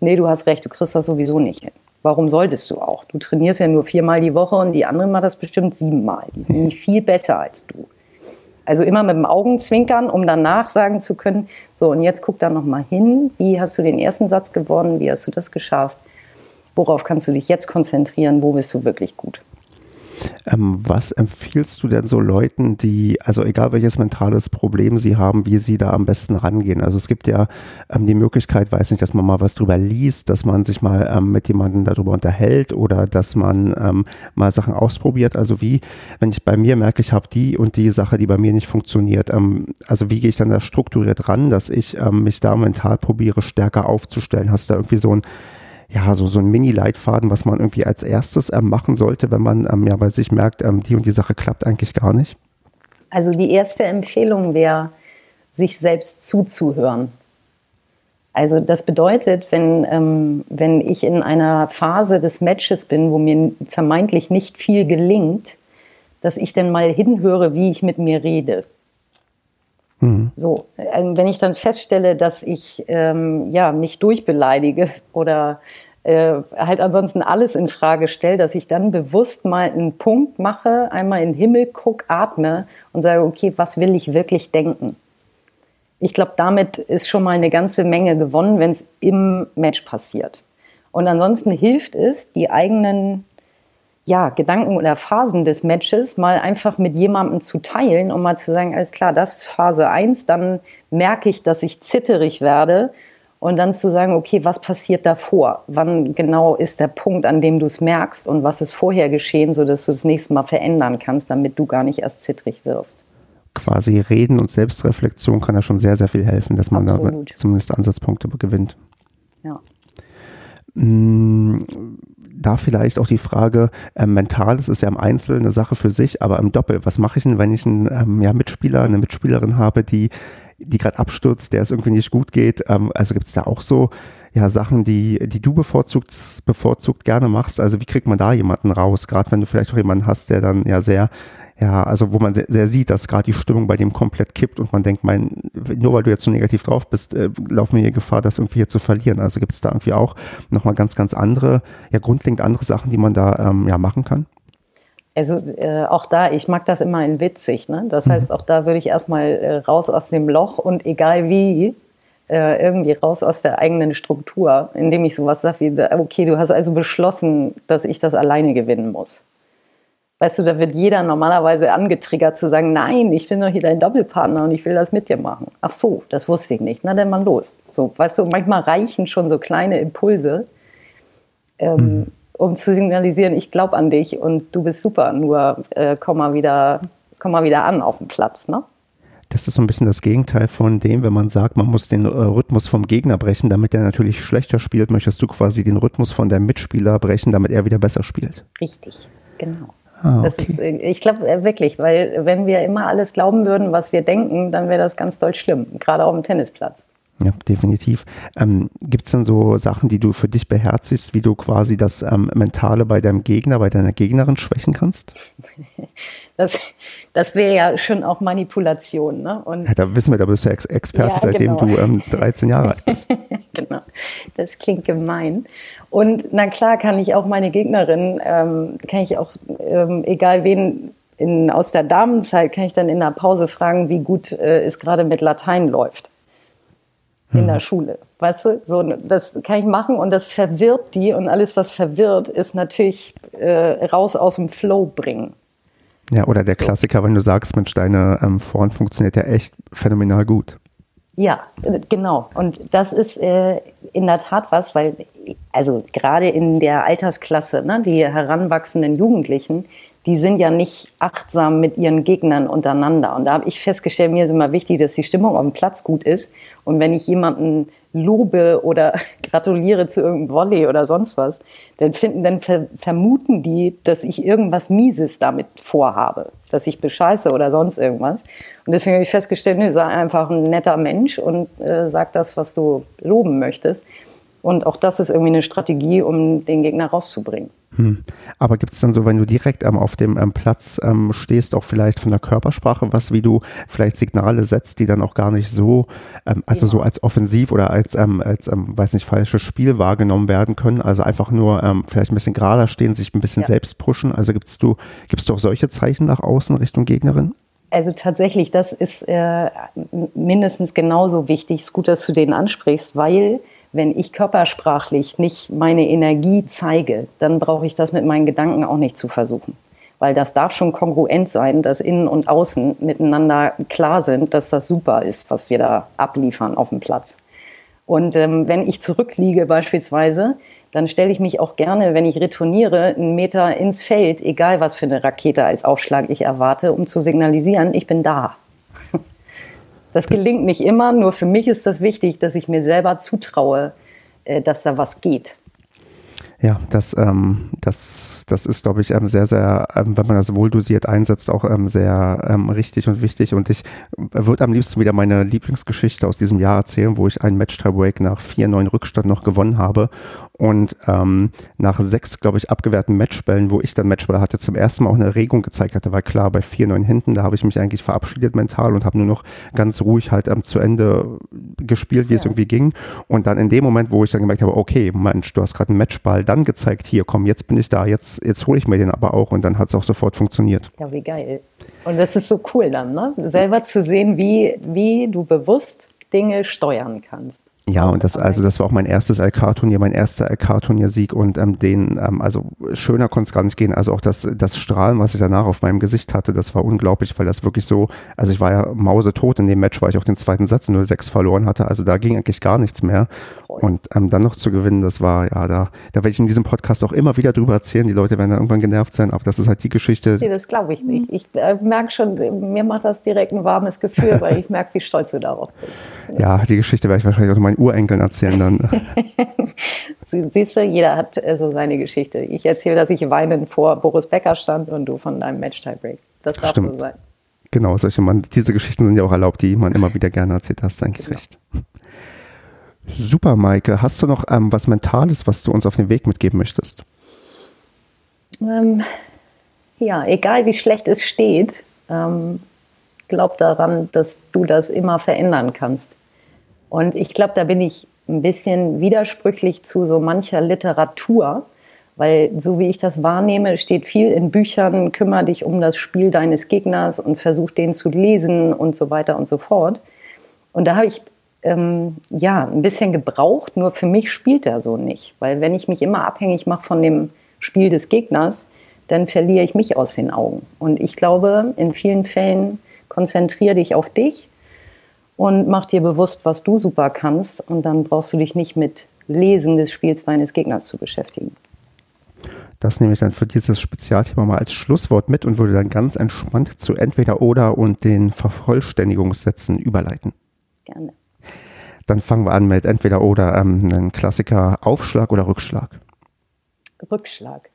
Nee, du hast recht, du kriegst das sowieso nicht hin. Warum solltest du auch? Du trainierst ja nur viermal die Woche und die anderen machen das bestimmt siebenmal. Die sind nicht viel besser als du. Also immer mit dem Augenzwinkern, um danach sagen zu können, so und jetzt guck da noch mal hin, wie hast du den ersten Satz gewonnen, wie hast du das geschafft? Worauf kannst du dich jetzt konzentrieren, wo bist du wirklich gut? Ähm, was empfiehlst du denn so Leuten, die, also egal welches mentales Problem sie haben, wie sie da am besten rangehen? Also es gibt ja ähm, die Möglichkeit, weiß nicht, dass man mal was drüber liest, dass man sich mal ähm, mit jemandem darüber unterhält oder dass man ähm, mal Sachen ausprobiert. Also wie, wenn ich bei mir merke, ich habe die und die Sache, die bei mir nicht funktioniert, ähm, also wie gehe ich dann da strukturiert ran, dass ich ähm, mich da mental probiere, stärker aufzustellen? Hast du da irgendwie so ein ja, so, so ein Mini-Leitfaden, was man irgendwie als erstes ähm, machen sollte, wenn man ähm, ja bei sich merkt, ähm, die und die Sache klappt eigentlich gar nicht? Also die erste Empfehlung wäre, sich selbst zuzuhören. Also das bedeutet, wenn, ähm, wenn ich in einer Phase des Matches bin, wo mir vermeintlich nicht viel gelingt, dass ich dann mal hinhöre, wie ich mit mir rede. Mhm. So, äh, wenn ich dann feststelle, dass ich ähm, ja mich durchbeleidige oder äh, halt ansonsten alles in Frage stelle, dass ich dann bewusst mal einen Punkt mache, einmal in den Himmel gucke, atme und sage, okay, was will ich wirklich denken? Ich glaube, damit ist schon mal eine ganze Menge gewonnen, wenn es im Match passiert. Und ansonsten hilft es, die eigenen ja, Gedanken oder Phasen des Matches mal einfach mit jemandem zu teilen, um mal zu sagen, alles klar, das ist Phase 1, dann merke ich, dass ich zitterig werde und dann zu sagen, okay, was passiert davor? Wann genau ist der Punkt, an dem du es merkst und was ist vorher geschehen, sodass du das nächste Mal verändern kannst, damit du gar nicht erst zittrig wirst? Quasi Reden und Selbstreflexion kann ja schon sehr, sehr viel helfen, dass man Absolut. da zumindest Ansatzpunkte gewinnt. Ja. Hm, da vielleicht auch die Frage, äh, mental, das ist ja im Einzel eine Sache für sich, aber im Doppel, was mache ich denn, wenn ich einen ähm, ja, Mitspieler, eine Mitspielerin habe, die, die gerade abstürzt, der es irgendwie nicht gut geht? Ähm, also gibt es da auch so ja, Sachen, die, die du bevorzugt, bevorzugt gerne machst? Also wie kriegt man da jemanden raus? Gerade wenn du vielleicht auch jemanden hast, der dann ja sehr ja, also wo man sehr, sehr sieht, dass gerade die Stimmung bei dem komplett kippt und man denkt, mein, nur weil du jetzt so negativ drauf bist, äh, laufen wir hier Gefahr, das irgendwie hier zu verlieren. Also gibt es da irgendwie auch nochmal ganz, ganz andere, ja, grundlegend andere Sachen, die man da ähm, ja machen kann? Also äh, auch da, ich mag das immer in witzig. Ne? Das mhm. heißt, auch da würde ich erstmal äh, raus aus dem Loch und egal wie, äh, irgendwie raus aus der eigenen Struktur, indem ich sowas sage wie, okay, du hast also beschlossen, dass ich das alleine gewinnen muss. Weißt du, da wird jeder normalerweise angetriggert zu sagen, nein, ich bin doch hier dein Doppelpartner und ich will das mit dir machen. Ach so, das wusste ich nicht. Na, dann mal los. So, weißt du, manchmal reichen schon so kleine Impulse, ähm, mhm. um zu signalisieren, ich glaube an dich und du bist super. Nur äh, komm mal wieder, komm mal wieder an auf den Platz, ne? Das ist so ein bisschen das Gegenteil von dem, wenn man sagt, man muss den äh, Rhythmus vom Gegner brechen, damit er natürlich schlechter spielt, möchtest du quasi den Rhythmus von deinem Mitspieler brechen, damit er wieder besser spielt. Richtig, genau. Ah, okay. ist, äh, ich glaube äh, wirklich, weil wenn wir immer alles glauben würden, was wir denken, dann wäre das ganz doll schlimm, gerade auf dem Tennisplatz. Ja, definitiv. Ähm, Gibt es denn so Sachen, die du für dich beherzigst, wie du quasi das ähm, Mentale bei deinem Gegner, bei deiner Gegnerin schwächen kannst? Das, das wäre ja schon auch Manipulation. Ne? Und ja, da wissen wir, da bist du Ex Experte, ja, seitdem genau. du ähm, 13 Jahre alt bist. genau, das klingt gemein. Und na klar kann ich auch meine Gegnerin, ähm, kann ich auch, ähm, egal wen in, aus der Damenzeit, kann ich dann in der Pause fragen, wie gut äh, es gerade mit Latein läuft. In der hm. Schule. Weißt du, so, das kann ich machen und das verwirrt die und alles, was verwirrt, ist natürlich äh, raus aus dem Flow bringen. Ja, oder der Klassiker, wenn du sagst, Mensch, deine ähm, Vorhand funktioniert ja echt phänomenal gut. Ja, genau. Und das ist äh, in der Tat was, weil, also gerade in der Altersklasse, ne, die heranwachsenden Jugendlichen, die sind ja nicht achtsam mit ihren Gegnern untereinander. Und da habe ich festgestellt, mir ist immer wichtig, dass die Stimmung auf dem Platz gut ist. Und wenn ich jemanden lobe oder gratuliere zu irgendeinem Volley oder sonst was, dann, finden, dann ver vermuten die, dass ich irgendwas Mieses damit vorhabe, dass ich bescheiße oder sonst irgendwas. Und deswegen habe ich festgestellt, nö, sei einfach ein netter Mensch und äh, sag das, was du loben möchtest. Und auch das ist irgendwie eine Strategie, um den Gegner rauszubringen. Hm. Aber gibt es dann so, wenn du direkt ähm, auf dem ähm, Platz ähm, stehst, auch vielleicht von der Körpersprache, was, wie du vielleicht Signale setzt, die dann auch gar nicht so, ähm, also ja. so als offensiv oder als, ähm, als ähm, weiß nicht, falsches Spiel wahrgenommen werden können? Also einfach nur vielleicht ein bisschen gerader stehen, sich ein bisschen ja. selbst pushen. Also gibst du, gibst du auch solche Zeichen nach außen Richtung Gegnerin? Also tatsächlich, das ist äh, mindestens genauso wichtig. Es ist gut, dass du den ansprichst, weil wenn ich körpersprachlich nicht meine Energie zeige, dann brauche ich das mit meinen Gedanken auch nicht zu versuchen. Weil das darf schon kongruent sein, dass innen und außen miteinander klar sind, dass das super ist, was wir da abliefern auf dem Platz. Und ähm, wenn ich zurückliege beispielsweise, dann stelle ich mich auch gerne, wenn ich retourniere, einen Meter ins Feld, egal was für eine Rakete als Aufschlag ich erwarte, um zu signalisieren, ich bin da. Das gelingt nicht immer, nur für mich ist das wichtig, dass ich mir selber zutraue, äh, dass da was geht. Ja, das, ähm, das, das ist, glaube ich, ähm, sehr, sehr, ähm, wenn man das wohldosiert einsetzt, auch ähm, sehr ähm, richtig und wichtig. Und ich würde am liebsten wieder meine Lieblingsgeschichte aus diesem Jahr erzählen, wo ich einen Match-Tiebreak nach 4-9 Rückstand noch gewonnen habe und ähm, nach sechs, glaube ich, abgewehrten Matchbällen, wo ich dann Matchball hatte, zum ersten Mal auch eine Regung gezeigt hatte, weil klar, bei 4-9 hinten, da habe ich mich eigentlich verabschiedet mental und habe nur noch ganz ruhig halt ähm, zu Ende gespielt, wie ja. es irgendwie ging. Und dann in dem Moment, wo ich dann gemerkt habe, okay, Mensch, du hast gerade einen Matchball dann gezeigt, hier, komm, jetzt bin ich da, jetzt, jetzt hole ich mir den aber auch und dann hat es auch sofort funktioniert. Ja, wie geil. Und das ist so cool dann, ne? Selber zu sehen, wie, wie du bewusst Dinge steuern kannst. Ja, und das, also das war auch mein erstes LK-Turnier, mein erster LK-Turniersieg und ähm, den, ähm, also schöner konnte es gar nicht gehen. Also auch das, das Strahlen, was ich danach auf meinem Gesicht hatte, das war unglaublich, weil das wirklich so, also ich war ja mausetot in dem Match, weil ich auch den zweiten Satz 0-6 verloren hatte. Also da ging eigentlich gar nichts mehr. Und ähm, dann noch zu gewinnen, das war, ja, da, da werde ich in diesem Podcast auch immer wieder drüber erzählen. Die Leute werden dann irgendwann genervt sein, aber das ist halt die Geschichte. Nee, das glaube ich nicht. Ich äh, merke schon, mir macht das direkt ein warmes Gefühl, weil ich merke, wie stolz du darauf bist. Ja, die Geschichte werde ich wahrscheinlich auch meinen Urenkeln erzählen dann. Siehst du, jeder hat äh, so seine Geschichte. Ich erzähle, dass ich weinend vor Boris Becker stand und du von deinem Match-Tiebreak. Das darf Stimmt. so sein. Genau, solche man, diese Geschichten sind ja auch erlaubt, die man immer wieder gerne erzählt. Hast du eigentlich genau. recht. Super, Maike. Hast du noch ähm, was Mentales, was du uns auf den Weg mitgeben möchtest? Ähm, ja, egal wie schlecht es steht, ähm, glaub daran, dass du das immer verändern kannst. Und ich glaube, da bin ich ein bisschen widersprüchlich zu so mancher Literatur, weil so wie ich das wahrnehme, steht viel in Büchern, kümmere dich um das Spiel deines Gegners und versuch den zu lesen und so weiter und so fort. Und da habe ich ähm, ja ein bisschen gebraucht, nur für mich spielt er so nicht, weil wenn ich mich immer abhängig mache von dem Spiel des Gegners, dann verliere ich mich aus den Augen. Und ich glaube, in vielen Fällen konzentriere dich auf dich und mach dir bewusst, was du super kannst. Und dann brauchst du dich nicht mit Lesen des Spiels deines Gegners zu beschäftigen. Das nehme ich dann für dieses Spezialthema mal als Schlusswort mit und würde dann ganz entspannt zu entweder oder und den Vervollständigungssätzen überleiten. Gerne. Dann fangen wir an mit entweder oder ähm, einen Klassiker Aufschlag oder Rückschlag. Rückschlag.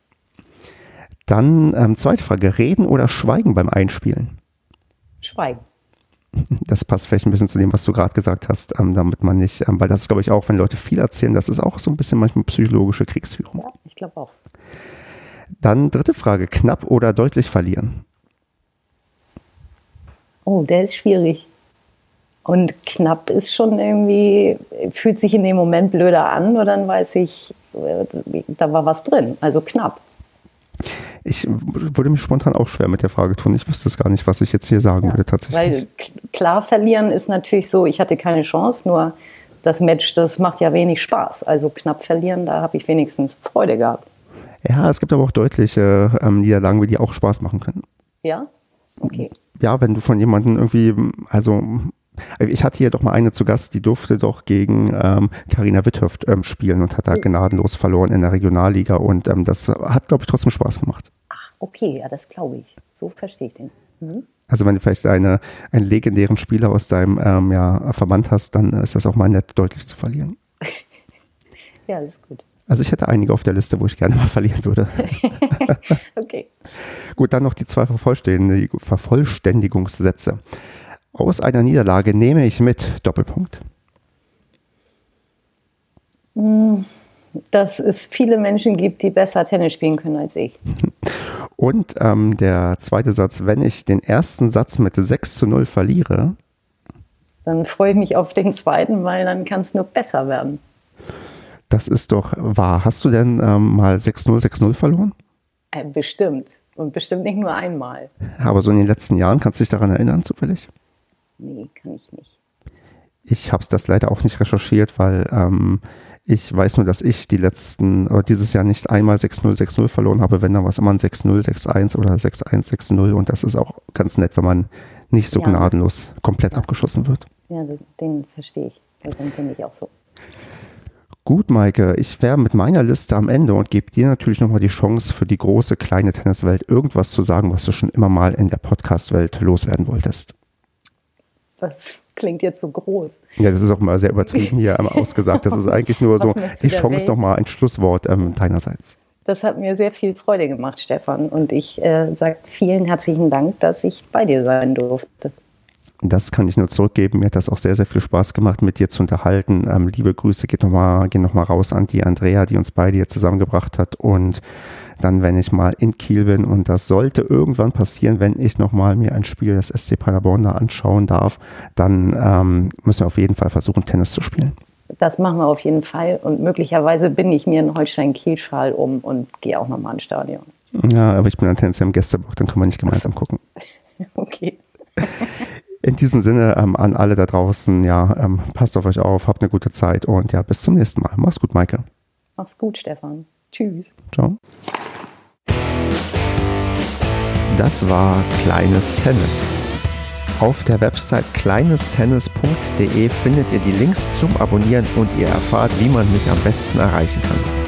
Dann ähm, zweite Frage, reden oder schweigen beim Einspielen? Schweigen das passt vielleicht ein bisschen zu dem, was du gerade gesagt hast, ähm, damit man nicht, ähm, weil das ist, glaube ich, auch, wenn Leute viel erzählen, das ist auch so ein bisschen manchmal psychologische Kriegsführung. Ja, ich glaube auch. Dann dritte Frage, knapp oder deutlich verlieren? Oh, der ist schwierig. Und knapp ist schon irgendwie, fühlt sich in dem Moment blöder an, oder dann weiß ich, äh, da war was drin. Also knapp. Ich würde mich spontan auch schwer mit der Frage tun. Ich wüsste es gar nicht, was ich jetzt hier sagen ja, würde tatsächlich. Weil klar verlieren ist natürlich so, ich hatte keine Chance, nur das Match, das macht ja wenig Spaß. Also knapp verlieren, da habe ich wenigstens Freude gehabt. Ja, es gibt aber auch deutliche ähm, Niederlagen, die auch Spaß machen können. Ja? Okay. Ja, wenn du von jemandem irgendwie, also ich hatte hier doch mal eine zu Gast, die durfte doch gegen Karina ähm, Witthöft ähm, spielen und hat da gnadenlos verloren in der Regionalliga und ähm, das hat, glaube ich, trotzdem Spaß gemacht. Ach, okay, ja, das glaube ich. So verstehe ich den. Mhm. Also wenn du vielleicht eine, einen legendären Spieler aus deinem ähm, ja, Verband hast, dann ist das auch mal nett, deutlich zu verlieren. ja, alles gut. Also ich hätte einige auf der Liste, wo ich gerne mal verlieren würde. okay. Gut, dann noch die zwei Vervollständigungssätze. Aus einer Niederlage nehme ich mit Doppelpunkt. Dass es viele Menschen gibt, die besser Tennis spielen können als ich. Und ähm, der zweite Satz, wenn ich den ersten Satz mit 6 zu 0 verliere. Dann freue ich mich auf den zweiten, weil dann kann es nur besser werden. Das ist doch wahr. Hast du denn ähm, mal 6-0, 6-0 verloren? Äh, bestimmt. Und bestimmt nicht nur einmal. Aber so in den letzten Jahren, kannst du dich daran erinnern, zufällig? Nee, kann ich nicht. Ich habe es das leider auch nicht recherchiert, weil ähm, ich weiß nur, dass ich die letzten, oder dieses Jahr nicht einmal 6-0, 6-0 verloren habe. Wenn, dann war es immer ein 6-0, 6-1 oder 6-1, 6-0. Und das ist auch ganz nett, wenn man nicht so ja. gnadenlos komplett abgeschossen wird. Ja, den verstehe ich. Das empfinde ich auch so. Gut, Maike, ich wäre mit meiner Liste am Ende und gebe dir natürlich nochmal die Chance, für die große, kleine Tenniswelt irgendwas zu sagen, was du schon immer mal in der Podcast-Welt loswerden wolltest. Was klingt jetzt so groß. Ja, das ist auch mal sehr übertrieben hier einmal ausgesagt. Das ist eigentlich nur so die Chance nochmal ein Schlusswort ähm, deinerseits. Das hat mir sehr viel Freude gemacht, Stefan. Und ich äh, sage vielen herzlichen Dank, dass ich bei dir sein durfte. Das kann ich nur zurückgeben. Mir hat das auch sehr, sehr viel Spaß gemacht, mit dir zu unterhalten. Ähm, liebe Grüße geht nochmal, gehen nochmal raus an die Andrea, die uns beide hier zusammengebracht hat. Und dann, wenn ich mal in Kiel bin und das sollte irgendwann passieren, wenn ich nochmal mir ein Spiel des SC Paderborn da anschauen darf, dann ähm, müssen wir auf jeden Fall versuchen, Tennis zu spielen. Das machen wir auf jeden Fall und möglicherweise bin ich mir einen Holstein-Kiel-Schal um und gehe auch nochmal ins Stadion. Ja, aber ich bin an Tennis im Gästebuch, dann können wir nicht gemeinsam gucken. Okay. In diesem Sinne ähm, an alle da draußen, ja, ähm, passt auf euch auf, habt eine gute Zeit und ja, bis zum nächsten Mal. Mach's gut, Maike. Mach's gut, Stefan. Tschüss. Ciao. Das war Kleines Tennis. Auf der Website kleinestennis.de findet ihr die Links zum Abonnieren und ihr erfahrt, wie man mich am besten erreichen kann.